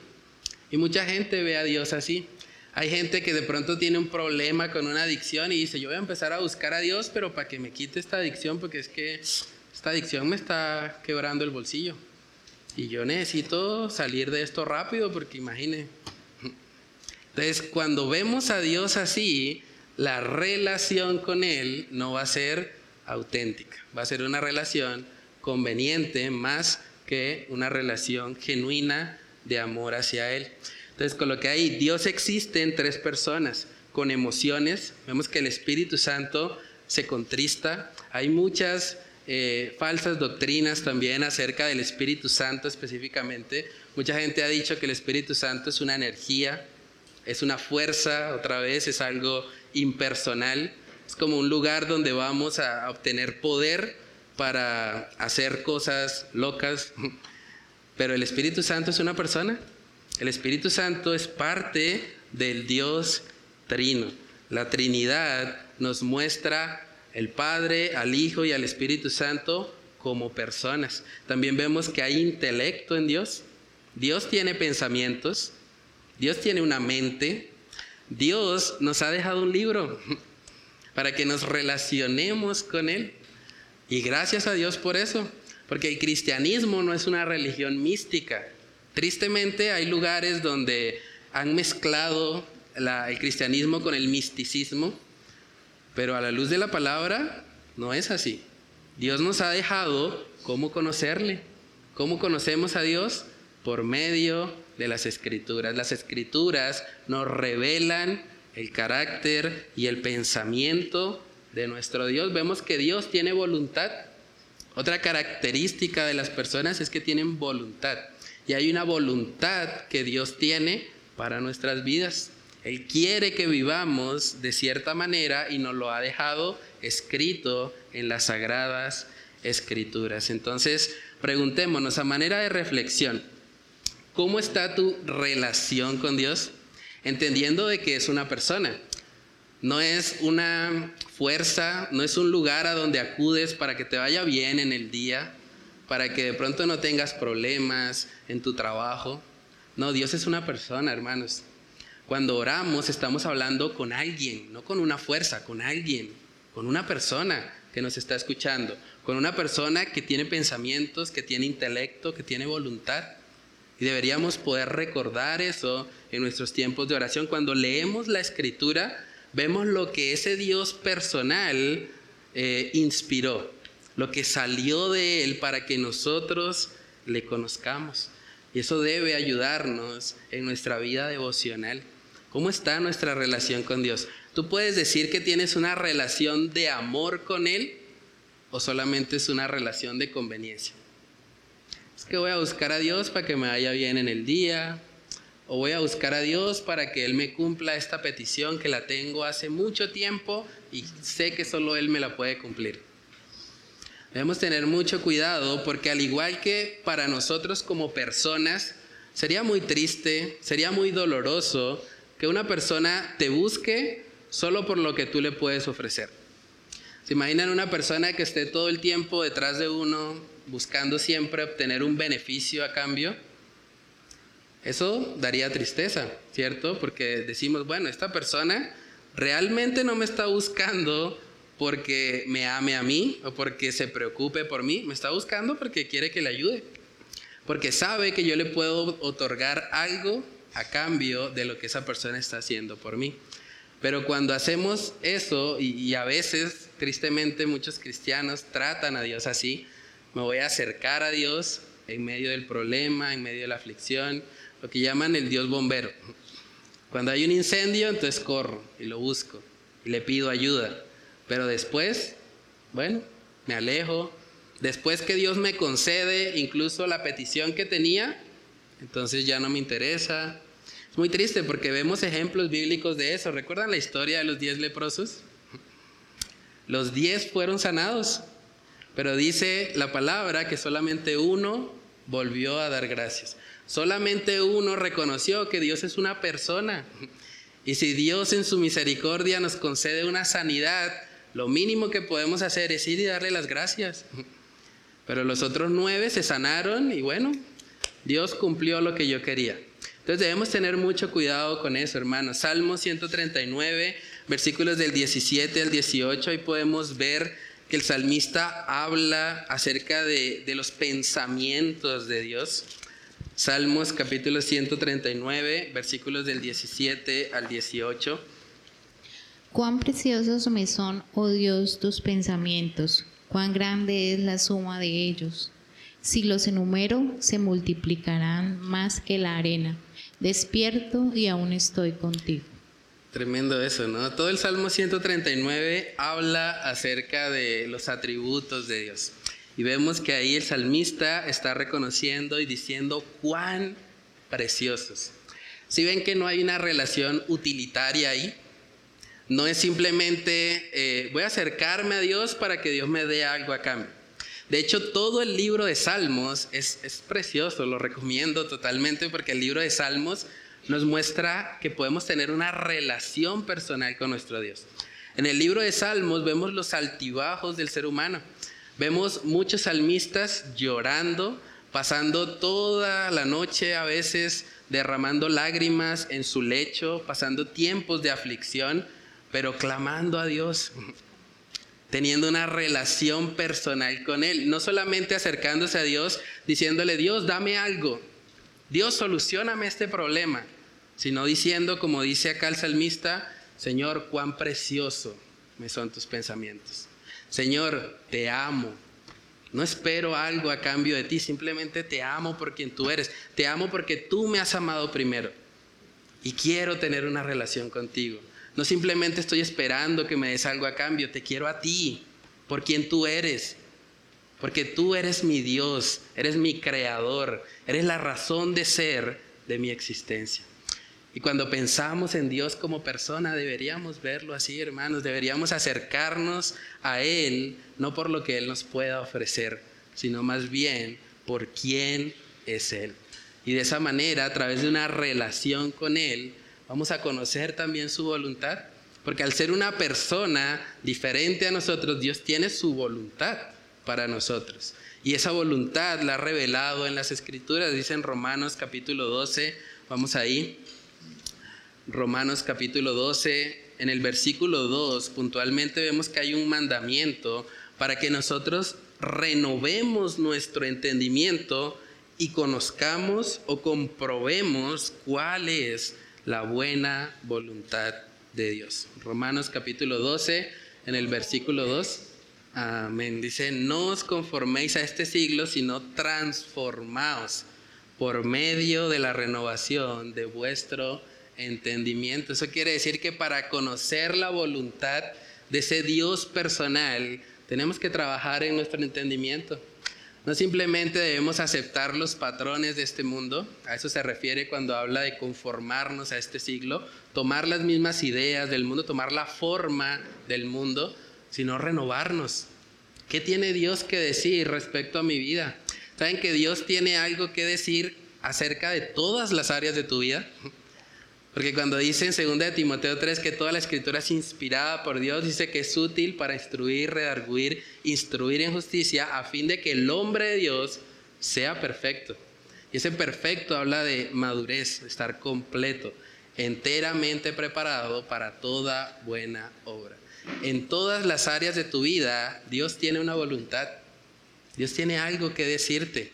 [SPEAKER 1] Y mucha gente ve a Dios así. Hay gente que de pronto tiene un problema con una adicción y dice, yo voy a empezar a buscar a Dios, pero para que me quite esta adicción, porque es que esta adicción me está quebrando el bolsillo. Y yo necesito salir de esto rápido porque imagine. Entonces, cuando vemos a Dios así, la relación con Él no va a ser auténtica, va a ser una relación conveniente más que una relación genuina de amor hacia Él. Entonces, con lo que hay, Dios existe en tres personas, con emociones. Vemos que el Espíritu Santo se contrista. Hay muchas eh, falsas doctrinas también acerca del Espíritu Santo específicamente. Mucha gente ha dicho que el Espíritu Santo es una energía, es una fuerza, otra vez es algo impersonal, es como un lugar donde vamos a obtener poder para hacer cosas locas, pero el Espíritu Santo es una persona, el Espíritu Santo es parte del Dios Trino. La Trinidad nos muestra el Padre, al Hijo y al Espíritu Santo como personas. También vemos que hay intelecto en Dios. Dios tiene pensamientos, Dios tiene una mente, Dios nos ha dejado un libro para que nos relacionemos con Él. Y gracias a Dios por eso, porque el cristianismo no es una religión mística. Tristemente hay lugares donde han mezclado el cristianismo con el misticismo pero a la luz de la palabra no es así. Dios nos ha dejado cómo conocerle. ¿Cómo conocemos a Dios? Por medio de las escrituras. Las escrituras nos revelan el carácter y el pensamiento de nuestro Dios. Vemos que Dios tiene voluntad. Otra característica de las personas es que tienen voluntad. Y hay una voluntad que Dios tiene para nuestras vidas. Él quiere que vivamos de cierta manera y nos lo ha dejado escrito en las sagradas escrituras. Entonces, preguntémonos a manera de reflexión, ¿cómo está tu relación con Dios? Entendiendo de que es una persona, no es una fuerza, no es un lugar a donde acudes para que te vaya bien en el día, para que de pronto no tengas problemas en tu trabajo. No, Dios es una persona, hermanos. Cuando oramos estamos hablando con alguien, no con una fuerza, con alguien, con una persona que nos está escuchando, con una persona que tiene pensamientos, que tiene intelecto, que tiene voluntad. Y deberíamos poder recordar eso en nuestros tiempos de oración. Cuando leemos la escritura, vemos lo que ese Dios personal eh, inspiró, lo que salió de Él para que nosotros le conozcamos. Y eso debe ayudarnos en nuestra vida devocional. ¿Cómo está nuestra relación con Dios? ¿Tú puedes decir que tienes una relación de amor con Él o solamente es una relación de conveniencia? Es que voy a buscar a Dios para que me vaya bien en el día, o voy a buscar a Dios para que Él me cumpla esta petición que la tengo hace mucho tiempo y sé que solo Él me la puede cumplir. Debemos tener mucho cuidado porque al igual que para nosotros como personas, sería muy triste, sería muy doloroso que una persona te busque solo por lo que tú le puedes ofrecer. ¿Se imaginan una persona que esté todo el tiempo detrás de uno buscando siempre obtener un beneficio a cambio? Eso daría tristeza, ¿cierto? Porque decimos, bueno, esta persona realmente no me está buscando porque me ame a mí o porque se preocupe por mí, me está buscando porque quiere que le ayude, porque sabe que yo le puedo otorgar algo a cambio de lo que esa persona está haciendo por mí. Pero cuando hacemos eso, y, a veces, tristemente, muchos cristianos tratan a Dios así, me voy a acercar a Dios en medio del problema, en medio de la aflicción, lo que llaman el Dios bombero. Cuando hay un incendio, entonces corro y lo busco y le pido ayuda. Pero después, bueno, me alejo. Después que Dios me concede incluso la petición que tenía, entonces ya no me interesa. Es muy triste porque vemos ejemplos bíblicos de eso. ¿Recuerdan la historia de los diez leprosos? Los diez fueron sanados, pero dice la palabra que solamente uno volvió a dar gracias. Solamente uno reconoció que Dios es una persona. Y si Dios en su misericordia nos concede una sanidad, lo mínimo que podemos hacer es ir y darle las gracias. Pero los otros nueve se sanaron y bueno, Dios cumplió lo que yo quería. Entonces debemos tener mucho cuidado con eso, hermanos. Salmo 139, versículos del 17 al 18, ahí podemos ver que el salmista habla acerca de, de los pensamientos de Dios. Salmos capítulo 139, versículos del 17 al 18.
[SPEAKER 6] Cuán preciosos me son, oh Dios, tus pensamientos, cuán grande es la suma de ellos. Si los enumero, se multiplicarán más que la arena. Despierto y aún estoy contigo.
[SPEAKER 1] Tremendo eso, ¿no? Todo el Salmo 139 habla acerca de los atributos de Dios. Y vemos que ahí el salmista está reconociendo y diciendo cuán preciosos. Si ven que no hay una relación utilitaria ahí, no es simplemente eh, voy a acercarme a Dios para que Dios me dé algo a cambio. De hecho, todo el libro de Salmos es, es precioso, lo recomiendo totalmente porque el libro de Salmos nos muestra que podemos tener una relación personal con nuestro Dios. En el libro de Salmos vemos los altibajos del ser humano. Vemos muchos salmistas llorando, pasando toda la noche a veces derramando lágrimas en su lecho, pasando tiempos de aflicción, pero clamando a Dios, teniendo una relación personal con Él, no solamente acercándose a Dios diciéndole, Dios, dame algo, Dios, solucioname este problema, sino diciendo, como dice acá el salmista, Señor, cuán precioso me son tus pensamientos. Señor, te amo. No espero algo a cambio de ti, simplemente te amo por quien tú eres. Te amo porque tú me has amado primero. Y quiero tener una relación contigo. No simplemente estoy esperando que me des algo a cambio, te quiero a ti, por quien tú eres. Porque tú eres mi Dios, eres mi creador, eres la razón de ser de mi existencia. Y cuando pensamos en Dios como persona, deberíamos verlo así, hermanos, deberíamos acercarnos a Él, no por lo que Él nos pueda ofrecer, sino más bien por quién es Él. Y de esa manera, a través de una relación con Él, vamos a conocer también su voluntad. Porque al ser una persona diferente a nosotros, Dios tiene su voluntad para nosotros. Y esa voluntad la ha revelado en las escrituras, dice en Romanos capítulo 12, vamos ahí. Romanos capítulo 12, en el versículo 2, puntualmente vemos que hay un mandamiento para que nosotros renovemos nuestro entendimiento y conozcamos o comprobemos cuál es la buena voluntad de Dios. Romanos capítulo 12, en el versículo 2. Amén. Dice, no os conforméis a este siglo, sino transformaos por medio de la renovación de vuestro entendimiento. Eso quiere decir que para conocer la voluntad de ese Dios personal, tenemos que trabajar en nuestro entendimiento. No simplemente debemos aceptar los patrones de este mundo, a eso se refiere cuando habla de conformarnos a este siglo, tomar las mismas ideas del mundo, tomar la forma del mundo, sino renovarnos. ¿Qué tiene Dios que decir respecto a mi vida? ¿Saben que Dios tiene algo que decir acerca de todas las áreas de tu vida? Porque cuando dice en 2 Timoteo 3 que toda la escritura es inspirada por Dios, dice que es útil para instruir, redarguir, instruir en justicia, a fin de que el hombre de Dios sea perfecto. Y ese perfecto habla de madurez, estar completo, enteramente preparado para toda buena obra. En todas las áreas de tu vida, Dios tiene una voluntad. Dios tiene algo que decirte.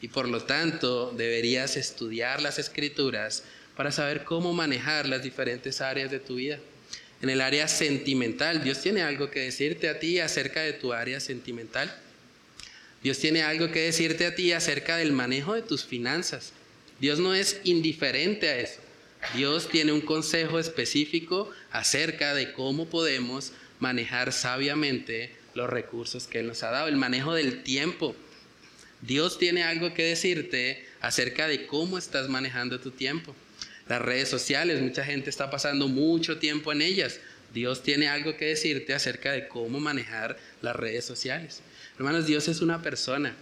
[SPEAKER 1] Y por lo tanto, deberías estudiar las escrituras para saber cómo manejar las diferentes áreas de tu vida. En el área sentimental, Dios tiene algo que decirte a ti acerca de tu área sentimental. Dios tiene algo que decirte a ti acerca del manejo de tus finanzas. Dios no es indiferente a eso. Dios tiene un consejo específico acerca de cómo podemos manejar sabiamente los recursos que Él nos ha dado, el manejo del tiempo. Dios tiene algo que decirte acerca de cómo estás manejando tu tiempo. Las redes sociales, mucha gente está pasando mucho tiempo en ellas. Dios tiene algo que decirte acerca de cómo manejar las redes sociales. Hermanos, Dios es una persona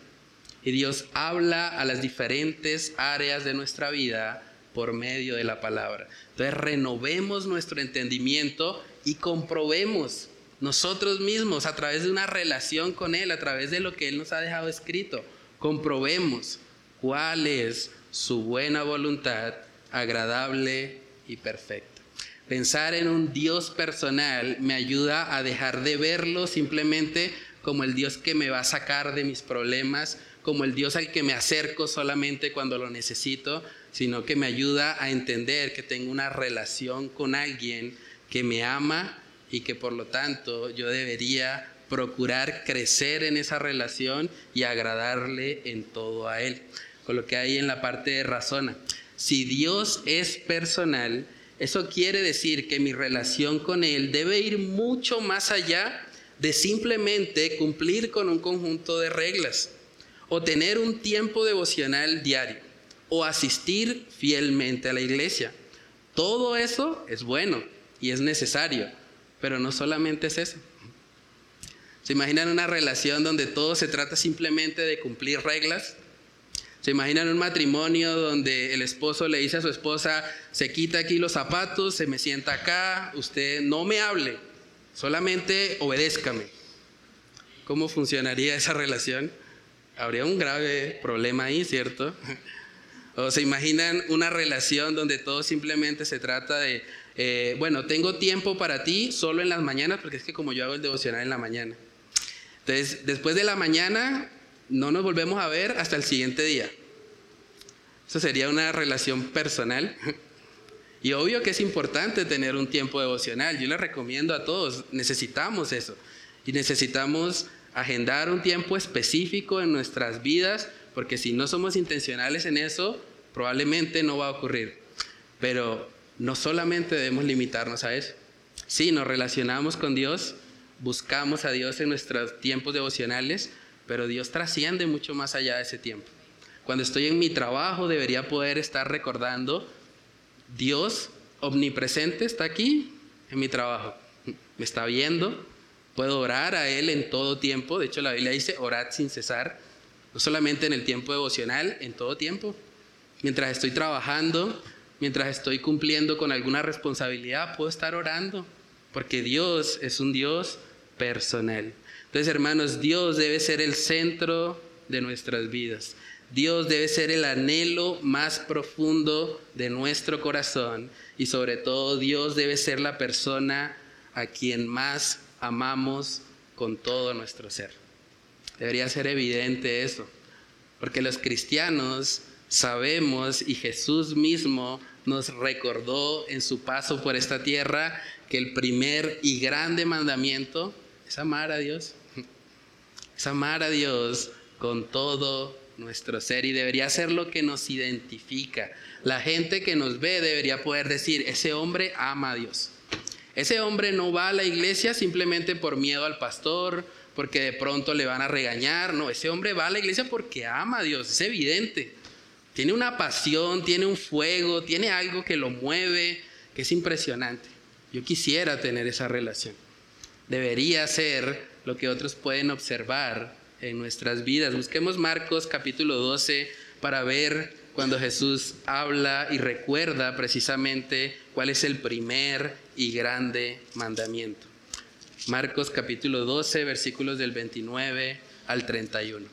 [SPEAKER 1] y Dios habla a las diferentes áreas de nuestra vida por medio de la palabra. Entonces renovemos nuestro entendimiento y comprobemos nosotros mismos a través de una relación con Él, a través de lo que Él nos ha dejado escrito, comprobemos cuál es su buena voluntad agradable y perfecto. Pensar en un Dios personal me ayuda a dejar de verlo simplemente como el Dios que me va a sacar de mis problemas, como el Dios al que me acerco solamente cuando lo necesito, sino que me ayuda a entender que tengo una relación con alguien que me ama y que por lo tanto yo debería procurar crecer en esa relación y agradarle en todo a Él. Con lo que hay en la parte de razona. Si Dios es personal, eso quiere decir que mi relación con Él debe ir mucho más allá de simplemente cumplir con un conjunto de reglas o tener un tiempo devocional diario o asistir fielmente a la iglesia. Todo eso es bueno y es necesario, pero no solamente es eso. ¿Se imaginan una relación donde todo se trata simplemente de cumplir reglas? ¿Se imaginan un matrimonio donde el esposo le dice a su esposa, se quita aquí los zapatos, se me sienta acá, usted no me hable, solamente obedézcame? ¿Cómo funcionaría esa relación? Habría un grave problema ahí, ¿cierto? O se imaginan una relación donde todo simplemente se trata de, eh, bueno, tengo tiempo para ti solo en las mañanas, porque es que como yo hago el devocional en la mañana. Entonces, después de la mañana, no nos volvemos a ver hasta el siguiente día. Eso sería una relación personal. Y obvio que es importante tener un tiempo devocional. Yo le recomiendo a todos, necesitamos eso. Y necesitamos agendar un tiempo específico en nuestras vidas porque si no somos intencionales en eso, probablemente no va a ocurrir. Pero no solamente debemos limitarnos a eso. Sí, nos relacionamos con Dios, buscamos a Dios en nuestros tiempos devocionales, pero Dios trasciende mucho más allá de ese tiempo. Cuando estoy en mi trabajo debería poder estar recordando, Dios omnipresente está aquí en mi trabajo, me está viendo, puedo orar a Él en todo tiempo, de hecho la Biblia dice, orad sin cesar, no solamente en el tiempo devocional, en todo tiempo. Mientras estoy trabajando, mientras estoy cumpliendo con alguna responsabilidad, puedo estar orando, porque Dios es un Dios personal. Entonces, hermanos, Dios debe ser el centro de nuestras vidas. Dios debe ser el anhelo más profundo de nuestro corazón y sobre todo Dios debe ser la persona a quien más amamos con todo nuestro ser. Debería ser evidente eso, porque los cristianos sabemos y Jesús mismo nos recordó en su paso por esta tierra que el primer y grande mandamiento es amar a Dios. Es amar a Dios con todo nuestro ser y debería ser lo que nos identifica. La gente que nos ve debería poder decir, ese hombre ama a Dios. Ese hombre no va a la iglesia simplemente por miedo al pastor, porque de pronto le van a regañar. No, ese hombre va a la iglesia porque ama a Dios, es evidente. Tiene una pasión, tiene un fuego, tiene algo que lo mueve, que es impresionante. Yo quisiera tener esa relación. Debería ser lo que otros pueden observar en nuestras vidas. Busquemos Marcos capítulo 12 para ver cuando Jesús habla y recuerda precisamente cuál es el primer y grande mandamiento. Marcos capítulo 12, versículos del 29 al 31.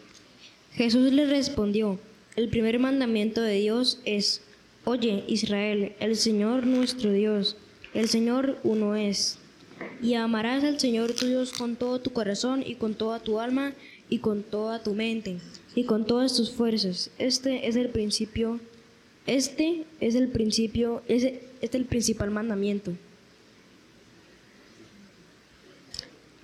[SPEAKER 8] Jesús le respondió, el primer mandamiento de Dios es, oye Israel, el Señor nuestro Dios, el Señor uno es, y amarás al Señor tu Dios con todo tu corazón y con toda tu alma y con toda tu mente y con todas tus fuerzas. Este es el principio, este es el principio, este es el principal mandamiento.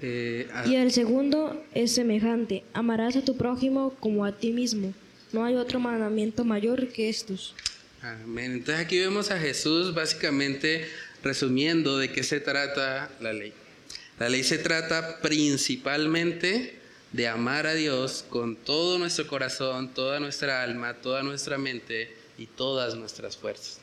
[SPEAKER 1] Eh,
[SPEAKER 8] Y el segundo es semejante, amarás a tu prójimo como a ti mismo. No hay otro mandamiento mayor que estos.
[SPEAKER 1] Amén. Entonces aquí vemos a Jesús básicamente resumiendo de qué se trata la ley. La ley se trata principalmente de amar a Dios con todo nuestro corazón, toda nuestra alma, toda nuestra mente y todas nuestras fuerzas.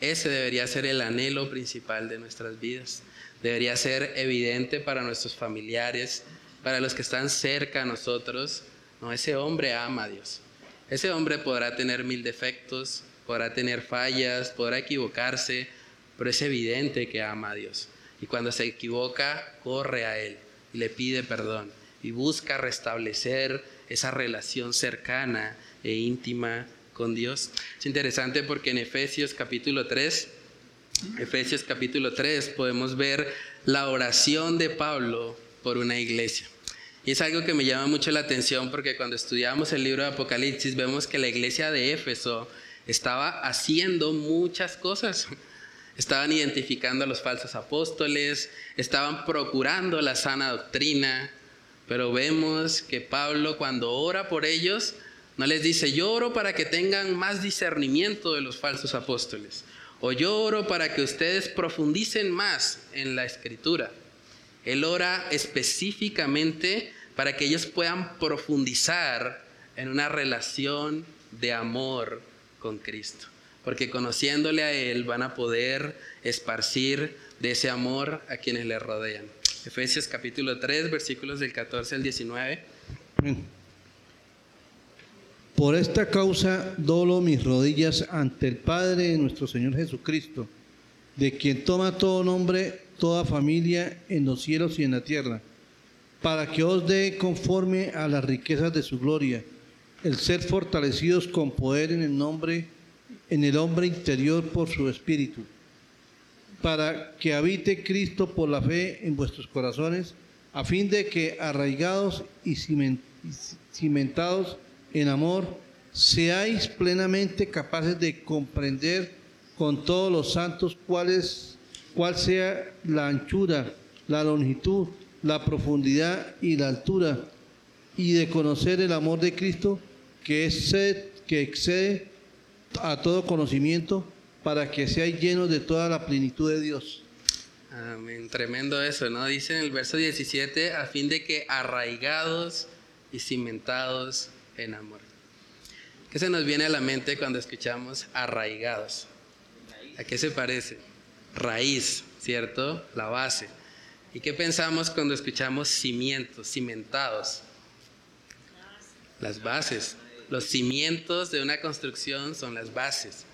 [SPEAKER 1] Ese debería ser el anhelo principal de nuestras vidas. Debería ser evidente para nuestros familiares, para los que están cerca a nosotros. No, ese hombre ama a Dios. Ese hombre podrá tener mil defectos, podrá tener fallas, podrá equivocarse, pero es evidente que ama a Dios. Y cuando se equivoca, corre a Él y le pide perdón y busca restablecer esa relación cercana e íntima con Dios. Es interesante porque en Efesios capítulo 3, Efesios capítulo 3 podemos ver la oración de Pablo por una iglesia. Y es algo que me llama mucho la atención porque cuando estudiamos el libro de Apocalipsis vemos que la iglesia de Éfeso estaba haciendo muchas cosas. Estaban identificando a los falsos apóstoles, estaban procurando la sana doctrina, pero vemos que Pablo cuando ora por ellos, no les dice, yo oro para que tengan más discernimiento de los falsos apóstoles, o yo oro para que ustedes profundicen más en la escritura. Él ora específicamente para que ellos puedan profundizar en una relación de amor con Cristo. Porque conociéndole a Él van a poder esparcir de ese amor a quienes le rodean. Efesios capítulo 3, versículos del 14 al 19.
[SPEAKER 10] Por esta causa doblo mis rodillas ante el Padre de nuestro Señor Jesucristo, de quien toma todo nombre, toda familia en los cielos y en la tierra, para que os dé conforme a las riquezas de su gloria, el ser fortalecidos con poder en el nombre, en el hombre interior por su espíritu, para que habite Cristo por la fe en vuestros corazones, a fin de que arraigados y cimentados en amor, seáis plenamente capaces de comprender con todos los santos cuál, cuál sea la anchura, la longitud, la profundidad y la altura, y de conocer el amor de Cristo que, es que excede a todo conocimiento, para que seáis llenos de toda la plenitud de Dios.
[SPEAKER 1] Amén. Tremendo eso, ¿no? Dice en el verso 17, a fin de que arraigados y cimentados en amor. ¿Qué se nos viene a la mente cuando escuchamos arraigados? ¿A qué se parece? Raíz, ¿cierto? La base. ¿Y qué pensamos cuando escuchamos cimientos, cimentados? Las bases. Los cimientos de una construcción son las bases.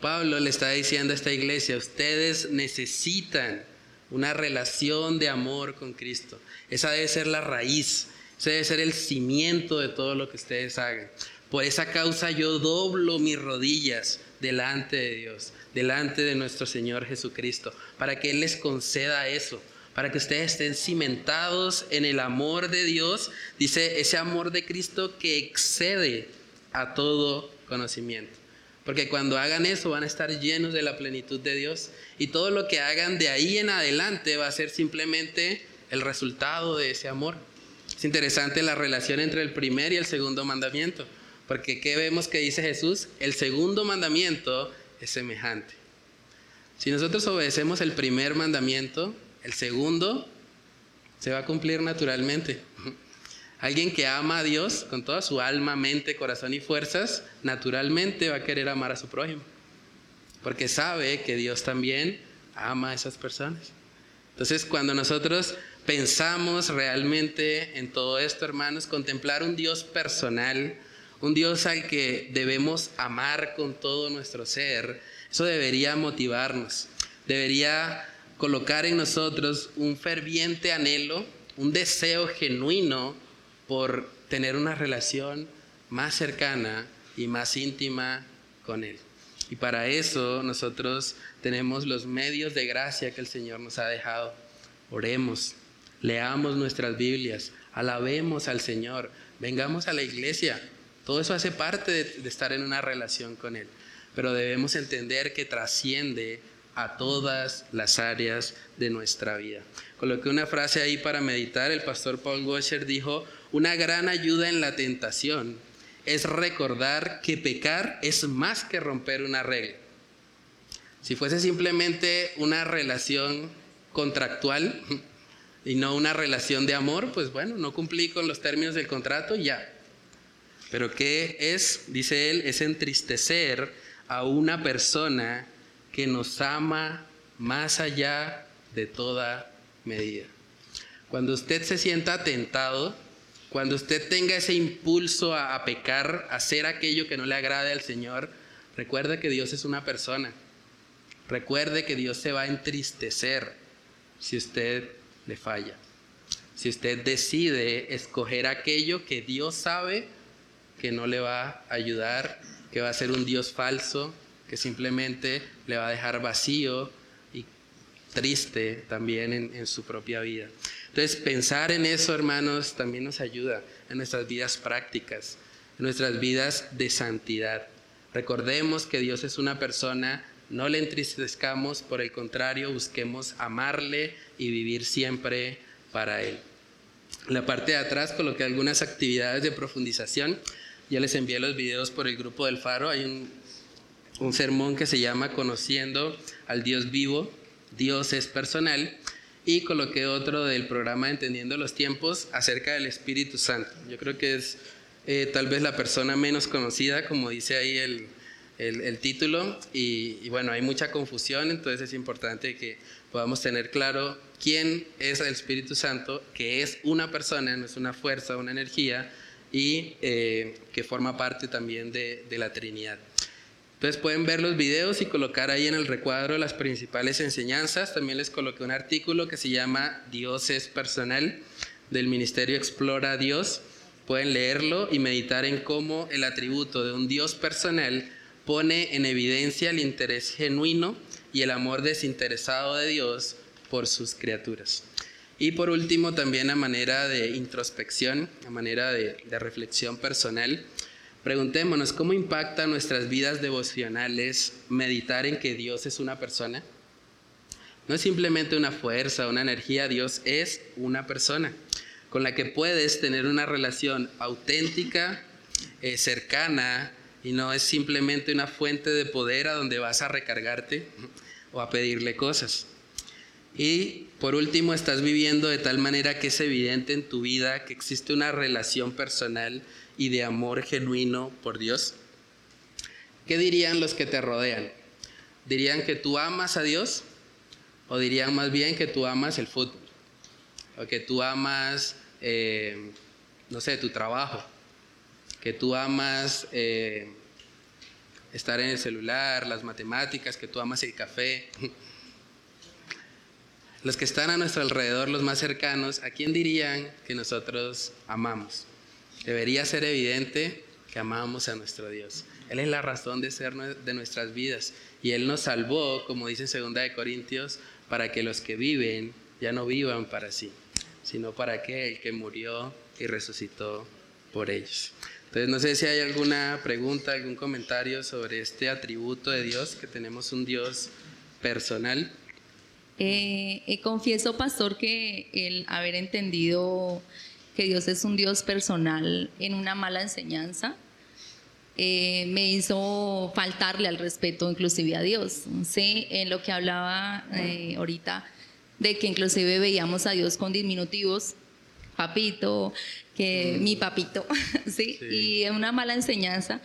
[SPEAKER 1] Pablo le está diciendo a esta iglesia, ustedes necesitan una relación de amor con Cristo. Esa debe ser la raíz, ese debe ser el cimiento de todo lo que ustedes hagan. Por esa causa yo doblo mis rodillas delante de Dios, delante de nuestro Señor Jesucristo, para que Él les conceda eso, para que ustedes estén cimentados en el amor de Dios, dice ese amor de Cristo que excede a todo conocimiento. Porque cuando hagan eso van a estar llenos de la plenitud de Dios y todo lo que hagan de ahí en adelante va a ser simplemente el resultado de ese amor. Es interesante la relación entre el primer y el segundo mandamiento, porque ¿qué vemos que dice Jesús? El segundo mandamiento es semejante. Si nosotros obedecemos el primer mandamiento, el segundo se va a cumplir naturalmente. Alguien que ama a Dios con toda su alma, mente, corazón y fuerzas, naturalmente va a querer amar a su prójimo. Porque sabe que Dios también ama a esas personas. Entonces, cuando nosotros pensamos realmente en todo esto, hermanos, contemplar un Dios personal, un Dios al que debemos amar con todo nuestro ser, eso debería motivarnos, debería colocar en nosotros un ferviente anhelo, un deseo genuino por tener una relación más cercana y más íntima con Él. Y para eso nosotros tenemos los medios de gracia que el Señor nos ha dejado. Oremos, leamos nuestras Biblias, alabemos al Señor, vengamos a la iglesia. Todo eso hace parte de, estar en una relación con Él. Pero debemos entender que trasciende a todas las áreas de nuestra vida. Coloqué una frase ahí para meditar. El pastor Paul Washer dijo, una gran ayuda en la tentación es recordar que pecar es más que romper una regla. Si fuese simplemente una relación contractual y no una relación de amor, pues bueno, no cumplí con los términos del contrato, ya. Pero ¿qué es? Dice él, es entristecer a una persona que nos ama más allá de toda medida. Cuando usted se sienta tentado, cuando usted tenga ese impulso a, pecar, a hacer aquello que no le agrade al Señor, recuerde que Dios es una persona. Recuerde que Dios se va a entristecer si usted le falla. Si usted decide escoger aquello que Dios sabe que no le va a ayudar, que va a ser un Dios falso, que simplemente le va a dejar vacío y triste también en, su propia vida. Entonces, pensar en eso, hermanos, también nos ayuda en nuestras vidas prácticas, en nuestras vidas de santidad. Recordemos que Dios es una persona, no le entristezcamos, por el contrario, busquemos amarle y vivir siempre para Él. En la parte de atrás coloqué algunas actividades de profundización. Ya les envié los videos por el grupo del Faro. Hay un, un sermón que se llama Conociendo al Dios vivo. Dios es personal y coloqué otro del programa Entendiendo los Tiempos acerca del Espíritu Santo. Yo creo que es eh, tal vez la persona menos conocida, como dice ahí el, el, título, y, bueno, hay mucha confusión, entonces es importante que podamos tener claro quién es el Espíritu Santo, que es una persona, no es una fuerza, una energía, y eh, que forma parte también de, de la Trinidad. Entonces pueden ver los videos y colocar ahí en el recuadro las principales enseñanzas. También les coloqué un artículo que se llama Dios es personal del Ministerio Explora a Dios. Pueden leerlo y meditar en cómo el atributo de un Dios personal pone en evidencia el interés genuino y el amor desinteresado de Dios por sus criaturas. Y por último, también a manera de introspección, a manera de, de reflexión personal, Preguntémonos, ¿cómo impacta nuestras vidas devocionales meditar en que Dios es una persona? No es simplemente una fuerza, una energía, Dios es una persona con la que puedes tener una relación auténtica, eh, cercana, y no es simplemente una fuente de poder a donde vas a recargarte o a pedirle cosas. Y por último, estás viviendo de tal manera que es evidente en tu vida que existe una relación personal y de amor genuino por Dios? ¿Qué dirían los que te rodean? ¿Dirían que tú amas a Dios? ¿O dirían más bien que tú amas el fútbol? ¿O que tú amas, eh, no sé, tu trabajo? ¿Que tú amas eh, estar en el celular, las matemáticas? ¿Que tú amas el café? Los que están a nuestro alrededor, los más cercanos, ¿a quién dirían que nosotros amamos? Debería ser evidente que amamos a nuestro Dios. Él es la razón de ser de nuestras vidas y Él nos salvó, como dice en 2 de Corintios, para que los que viven ya no vivan para sí, sino para aquel que murió y resucitó por ellos. Entonces, no sé si hay alguna pregunta, algún comentario sobre este atributo de Dios, que tenemos un Dios personal.
[SPEAKER 11] Eh, eh, confieso, pastor, que el haber entendido que Dios es un Dios personal en una mala enseñanza, eh, me hizo faltarle al respeto inclusive a Dios. ¿sí? En lo que hablaba eh, ahorita de que inclusive veíamos a Dios con diminutivos, papito, que mi papito, ¿sí? Y en una mala enseñanza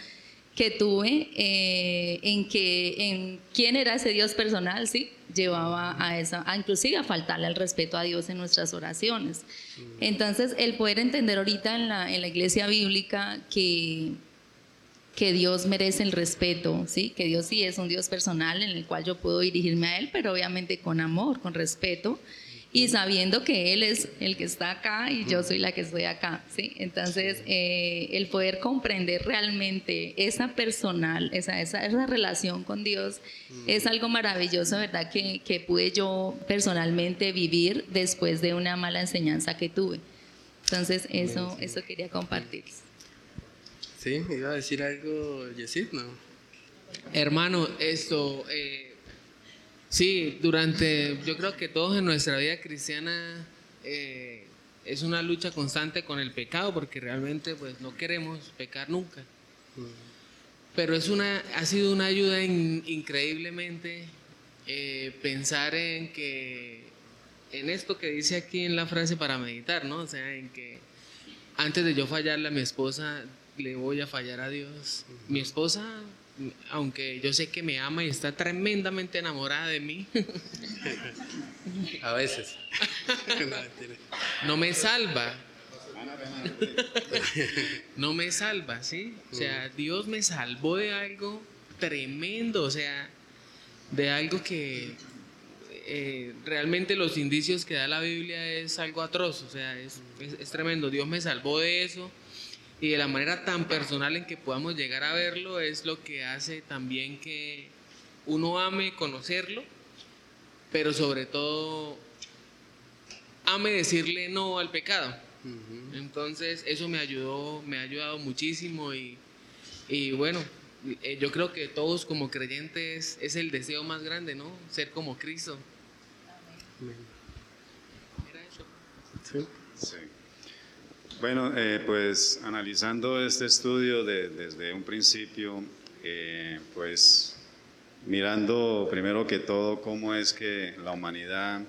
[SPEAKER 11] que tuve eh, en que en quién era ese Dios personal, ¿sí? Llevaba a esa, a inclusive a faltarle el respeto a Dios en nuestras oraciones. Entonces, el poder entender ahorita en la, en la iglesia bíblica que, que Dios merece el respeto, ¿sí? que Dios sí es un Dios personal en el cual yo puedo dirigirme a Él, pero obviamente con amor, con respeto y sabiendo que Él es el que está acá y yo soy la que estoy acá, ¿sí? Entonces, eh, el poder comprender realmente esa personal, esa, esa, esa relación con Dios, es algo maravilloso, ¿verdad? Que, que, pude yo personalmente vivir después de una mala enseñanza que tuve. Entonces, eso, eso quería compartir.
[SPEAKER 1] Sí, iba a decir algo, Yesid, ¿no?
[SPEAKER 5] Hermano, esto... Eh, Sí, durante, yo creo que todos en nuestra vida cristiana eh, es una lucha constante con el pecado, porque realmente pues no queremos pecar nunca. Pero es una, ha sido una ayuda increíblemente eh, pensar en que, en esto que dice aquí en la frase para meditar, ¿no? O sea, en que antes de yo fallarle a mi esposa, le voy a fallar a Dios. Mi esposa aunque yo sé que me ama y está tremendamente enamorada de mí.
[SPEAKER 1] A veces.
[SPEAKER 5] no me salva. No me salva, ¿sí? O sea, Dios me salvó de algo tremendo, o sea, de algo que eh, realmente los indicios que da la Biblia es algo atroz, o sea, es, es tremendo. Dios me salvó de eso y de la manera tan personal en que podamos llegar a verlo es lo que hace también que uno ame conocerlo, pero sobre todo ame decirle no al pecado. Entonces eso me ayudó, me ha ayudado muchísimo y, y bueno, eh, yo creo que todos como creyentes es el deseo más grande, ¿no? Ser como Cristo.
[SPEAKER 12] Sí. Bueno, eh, pues analizando este estudio desde un principio, eh, pues mirando primero que todo cómo es que la humanidad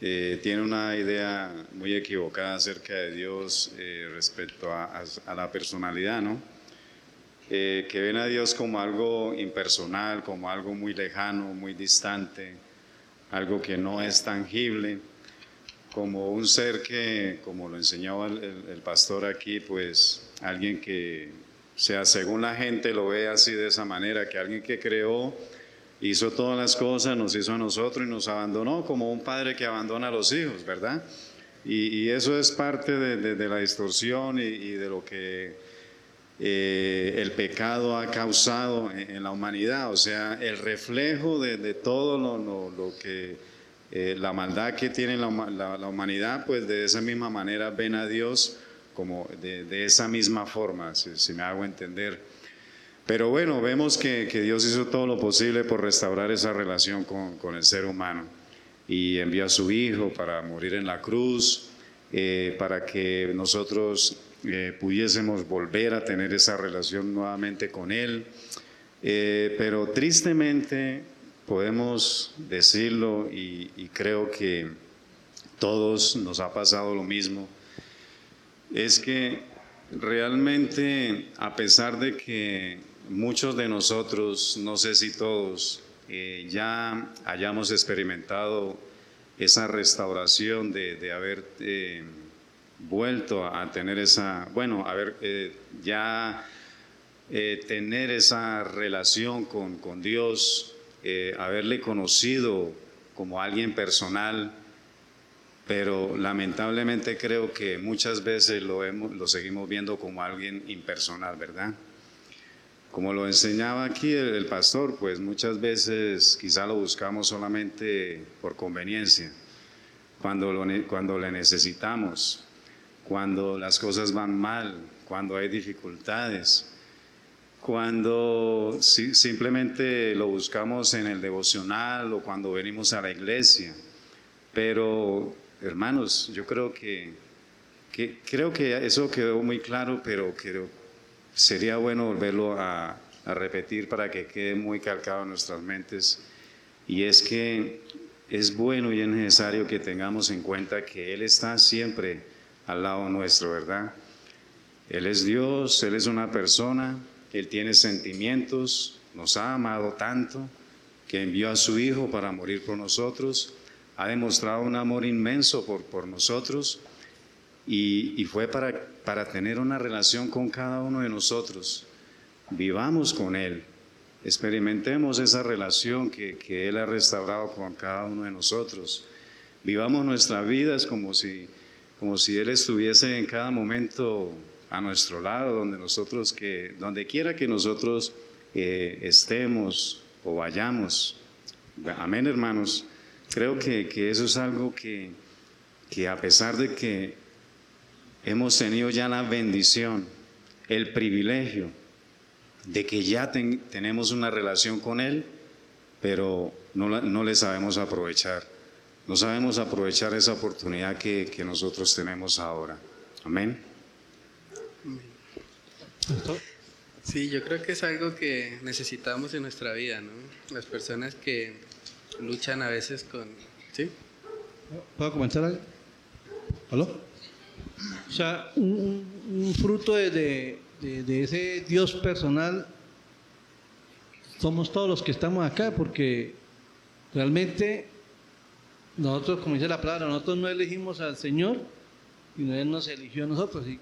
[SPEAKER 12] eh, tiene una idea muy equivocada acerca de Dios respecto a, a, la personalidad, ¿no? que ven a Dios como algo impersonal, como algo muy lejano, muy distante, algo que no es tangible como un ser que, como lo enseñaba el, pastor aquí, pues alguien que, sea, según la gente lo ve así de esa manera, que alguien que creó, hizo todas las cosas, nos hizo a nosotros y nos abandonó como un padre que abandona a los hijos, ¿verdad? Y, eso es parte de, la distorsión y, de lo que eh, el pecado ha causado en, la humanidad, o sea, el reflejo de, todo lo que eh, la maldad que tiene la, humanidad, pues de esa misma manera ven a Dios como de, esa misma forma, si, me hago entender. Pero bueno, vemos que, Dios hizo todo lo posible por restaurar esa relación con, el ser humano y envió a su Hijo para morir en la cruz, eh, para que nosotros eh, pudiésemos volver a tener esa relación nuevamente con Él. pero tristemente podemos decirlo y, creo que todos nos ha pasado lo mismo, es que realmente a pesar de que muchos de nosotros, no sé si todos, eh, ya hayamos experimentado esa restauración de, haber eh, vuelto a tener esa, bueno, a ver, eh, ya tener esa relación con, con Dios, eh, haberle conocido como alguien personal, pero lamentablemente creo que muchas veces lo, seguimos viendo como alguien impersonal, ¿verdad? Como lo enseñaba aquí el, pastor, pues muchas veces quizá lo buscamos solamente por conveniencia, cuando, cuando le necesitamos, cuando las cosas van mal, cuando hay dificultades cuando simplemente lo buscamos en el devocional o cuando venimos a la iglesia. Pero, hermanos, yo creo que, creo que eso quedó muy claro, pero creo, sería bueno volverlo a, a repetir para que quede muy calcado en nuestras mentes. Y es que es bueno y es necesario que tengamos en cuenta que Él está siempre al lado nuestro, ¿verdad? Él es Dios, Él es una persona, él tiene sentimientos, nos ha amado tanto que envió a su Hijo para morir por nosotros, ha demostrado un amor inmenso por, por nosotros y, fue para, para tener una relación con cada uno de nosotros. Vivamos con Él, experimentemos esa relación que, que Él ha restaurado con cada uno de nosotros. Vivamos nuestras vidas como si, como si Él estuviese en cada momento a nuestro lado, donde nosotros que, donde quiera que nosotros eh, estemos o vayamos. Amén, hermanos. Creo que, eso es algo que, que, a pesar de que hemos tenido ya la bendición, el privilegio de que ya tenemos una relación con Él, pero no, no le sabemos aprovechar. No sabemos aprovechar esa oportunidad que, que nosotros tenemos ahora. Amén.
[SPEAKER 1] Sí, yo creo que es algo que necesitamos en nuestra vida, ¿no? Las personas que luchan a veces con... ¿Sí?
[SPEAKER 10] ¿Puedo comenzar? ¿Aló? O sea, un, fruto de, ese Dios personal somos todos los que estamos acá, porque realmente nosotros, como dice la palabra, nosotros no elegimos al Señor, sino Él nos eligió a nosotros. Y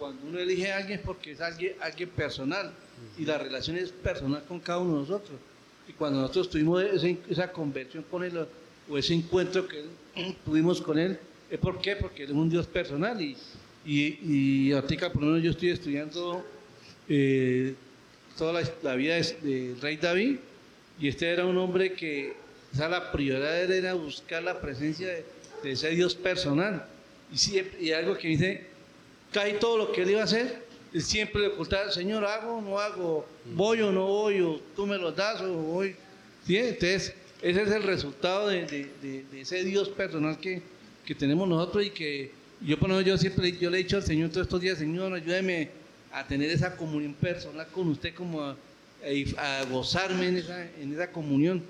[SPEAKER 10] cuando uno elige a alguien es porque es alguien, personal y la relación es personal con cada uno de nosotros. Y cuando nosotros tuvimos esa, conversión con Él o ese encuentro que tuvimos con Él, ¿es por qué? Porque Él es un Dios personal y, y, y ahorita por lo menos yo estoy estudiando eh, toda la, vida del rey David y este era un hombre que O la prioridad era buscar la presencia de, ese Dios personal. Y, siempre, y algo que dice, casi todo lo que él iba a hacer, siempre le ocultaba, Señor, hago no hago, voy o no voy, o tú me lo das o voy. ¿Sí? Entonces, ese es el resultado de, de, de, ese Dios personal que, que, tenemos nosotros y que yo, por yo siempre yo le he dicho al Señor todos estos días, Señor, ayúdeme a tener esa comunión personal con usted, como a, a gozarme en esa, en esa comunión.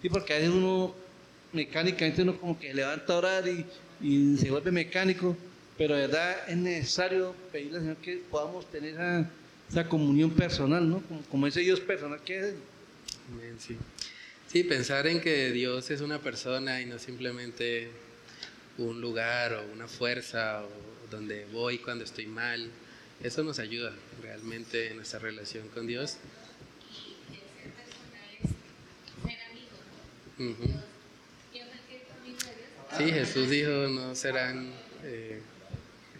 [SPEAKER 10] Sí, porque a veces uno mecánicamente uno como que levanta a orar y, y se vuelve mecánico, pero de verdad es necesario pedirle al Señor que podamos tener esa, esa comunión personal, ¿no? Como, como, ese Dios personal que es.
[SPEAKER 1] Sí. sí, pensar en que Dios es una persona y no simplemente un lugar o una fuerza o donde voy cuando estoy mal, eso nos ayuda realmente en nuestra relación con Dios. Sí, Jesús dijo, no serán... Eh...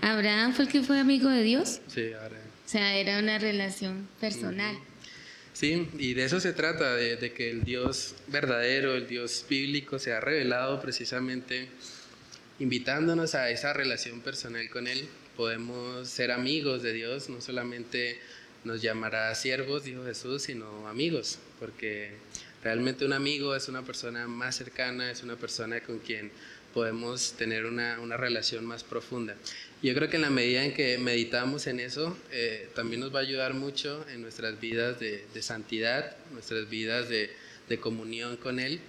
[SPEAKER 6] ¿Abraham fue el que fue amigo de Dios?
[SPEAKER 1] Sí, Abraham.
[SPEAKER 6] O sea, era una relación personal.
[SPEAKER 1] Sí, y de eso se trata, de, de, que el Dios verdadero, el Dios bíblico, se ha revelado precisamente invitándonos a esa relación personal con Él. Podemos ser amigos de Dios, no solamente nos llamará siervos, dijo Jesús, sino amigos, porque Realmente un amigo es una persona más cercana, es una persona con quien podemos tener una, una relación más profunda. Yo creo que en la medida en que meditamos en eso, eh, también nos va a ayudar mucho en nuestras vidas de, de santidad, nuestras vidas de, de comunión con Él,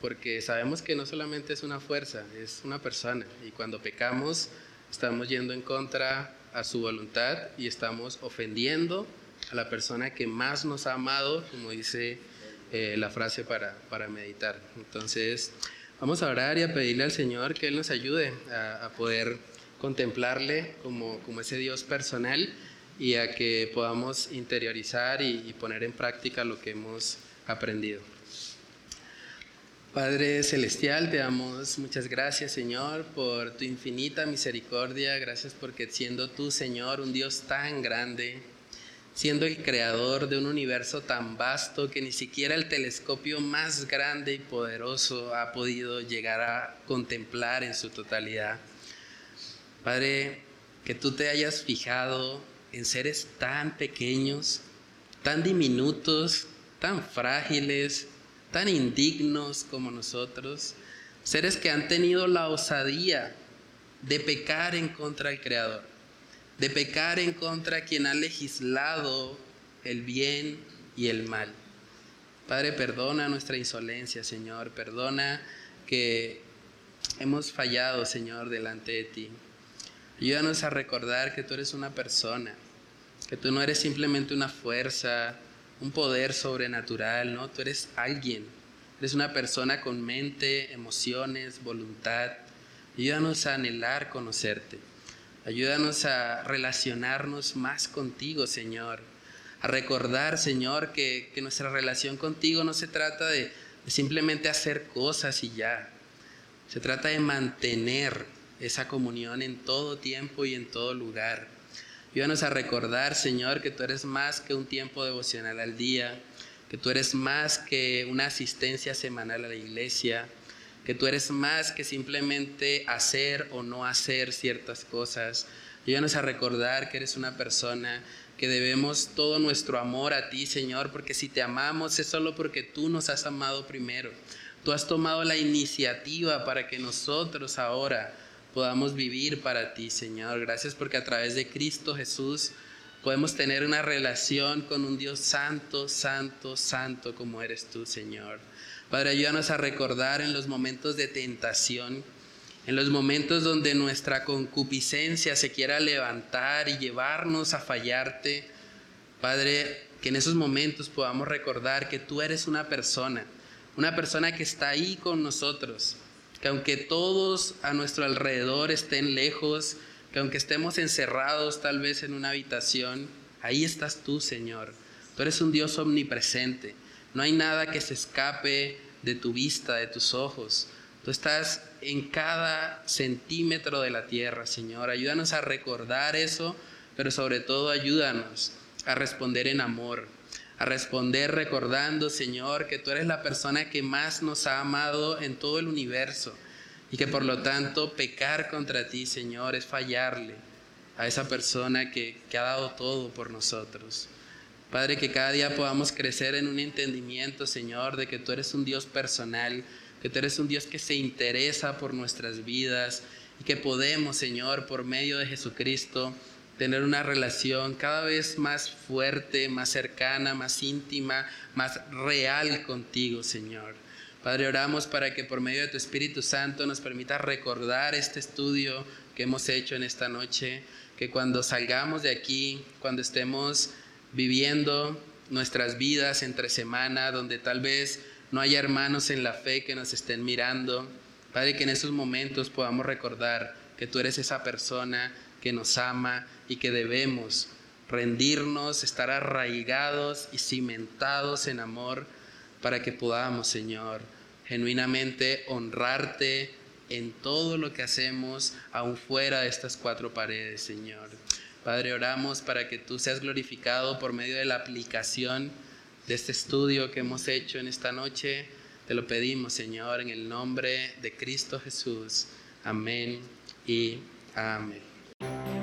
[SPEAKER 1] porque sabemos que no solamente es una fuerza, es una persona, y cuando pecamos estamos yendo en contra a su voluntad y estamos ofendiendo a la persona que más nos ha amado, como dice eh, la frase para, para, meditar. Entonces, vamos a orar y a pedirle al Señor que Él nos ayude a, poder contemplarle como, como, ese Dios personal y a que podamos interiorizar y, y poner en práctica lo que hemos aprendido. Padre Celestial, te damos muchas gracias, Señor, por tu infinita misericordia. Gracias porque siendo tú, Señor, un Dios tan grande, siendo el creador de un universo tan vasto que ni siquiera el telescopio más grande y poderoso ha podido llegar a contemplar en su totalidad. Padre, que tú te hayas fijado en seres tan pequeños, tan diminutos, tan frágiles, tan indignos como nosotros, seres que han tenido la osadía de pecar en contra del Creador de pecar en contra quien ha legislado el bien y el mal. Padre, perdona nuestra insolencia, Señor, perdona que hemos fallado, Señor, delante de ti. Ayúdanos a recordar que tú eres una persona, que tú no eres simplemente una fuerza, un poder sobrenatural, ¿no? Tú eres alguien, eres una persona con mente, emociones, voluntad. Ayúdanos a anhelar conocerte. Ayúdanos a relacionarnos más contigo, Señor. A recordar, Señor, que, nuestra relación contigo no se trata de, de simplemente hacer cosas y ya. Se trata de mantener esa comunión en todo tiempo y en todo lugar. Ayúdanos a recordar, Señor, que tú eres más que un tiempo devocional al día, que tú eres más que una asistencia semanal a la iglesia, que tú eres más que simplemente hacer o no hacer ciertas cosas. Ayúdanos a recordar que eres una persona que debemos todo nuestro amor a ti, Señor, porque si te amamos es solo porque tú nos has amado primero. Tú has tomado la iniciativa para que nosotros ahora podamos vivir para ti, Señor. Gracias porque a través de Cristo Jesús podemos tener una relación con un Dios santo, santo, santo como eres tú, Señor. Padre, ayúdanos a recordar en los momentos de tentación, en los momentos donde nuestra concupiscencia se quiera levantar y llevarnos a fallarte. Padre, que en esos momentos podamos recordar que tú eres una persona, una persona que está ahí con nosotros, que aunque todos a nuestro alrededor estén lejos, que aunque estemos encerrados tal vez en una habitación, ahí estás tú, Señor. Tú eres un Dios omnipresente no hay nada que se escape de tu vista, de tus ojos. Tú estás en cada centímetro de la tierra, Señor. Ayúdanos a recordar eso, pero sobre todo ayúdanos a responder en amor. A responder recordando, Señor, que tú eres la persona que más nos ha amado en todo el universo y que por lo tanto pecar contra ti, Señor, es fallarle a esa persona que, que ha dado todo por nosotros. Padre, que cada día podamos crecer en un entendimiento, Señor, de que tú eres un Dios personal, que tú eres un Dios que se interesa por nuestras vidas y que podemos, Señor, por medio de Jesucristo, tener una relación cada vez más fuerte, más cercana, más íntima, más real contigo, Señor. Padre, oramos para que por medio de tu Espíritu Santo nos permita recordar este estudio que hemos hecho en esta noche, que cuando salgamos de aquí, cuando estemos viviendo nuestras vidas entre semana, donde tal vez no haya hermanos en la fe que nos estén mirando, Padre, que en esos momentos podamos recordar que tú eres esa persona que nos ama y que debemos rendirnos, estar arraigados y cimentados en amor para que podamos, Señor, genuinamente honrarte en todo lo que hacemos, aún fuera de estas cuatro paredes, Señor. Padre, oramos para que tú seas glorificado por medio de la aplicación de este estudio que hemos hecho en esta noche. Te lo pedimos, Señor, en el nombre de Cristo Jesús. Amén y amén.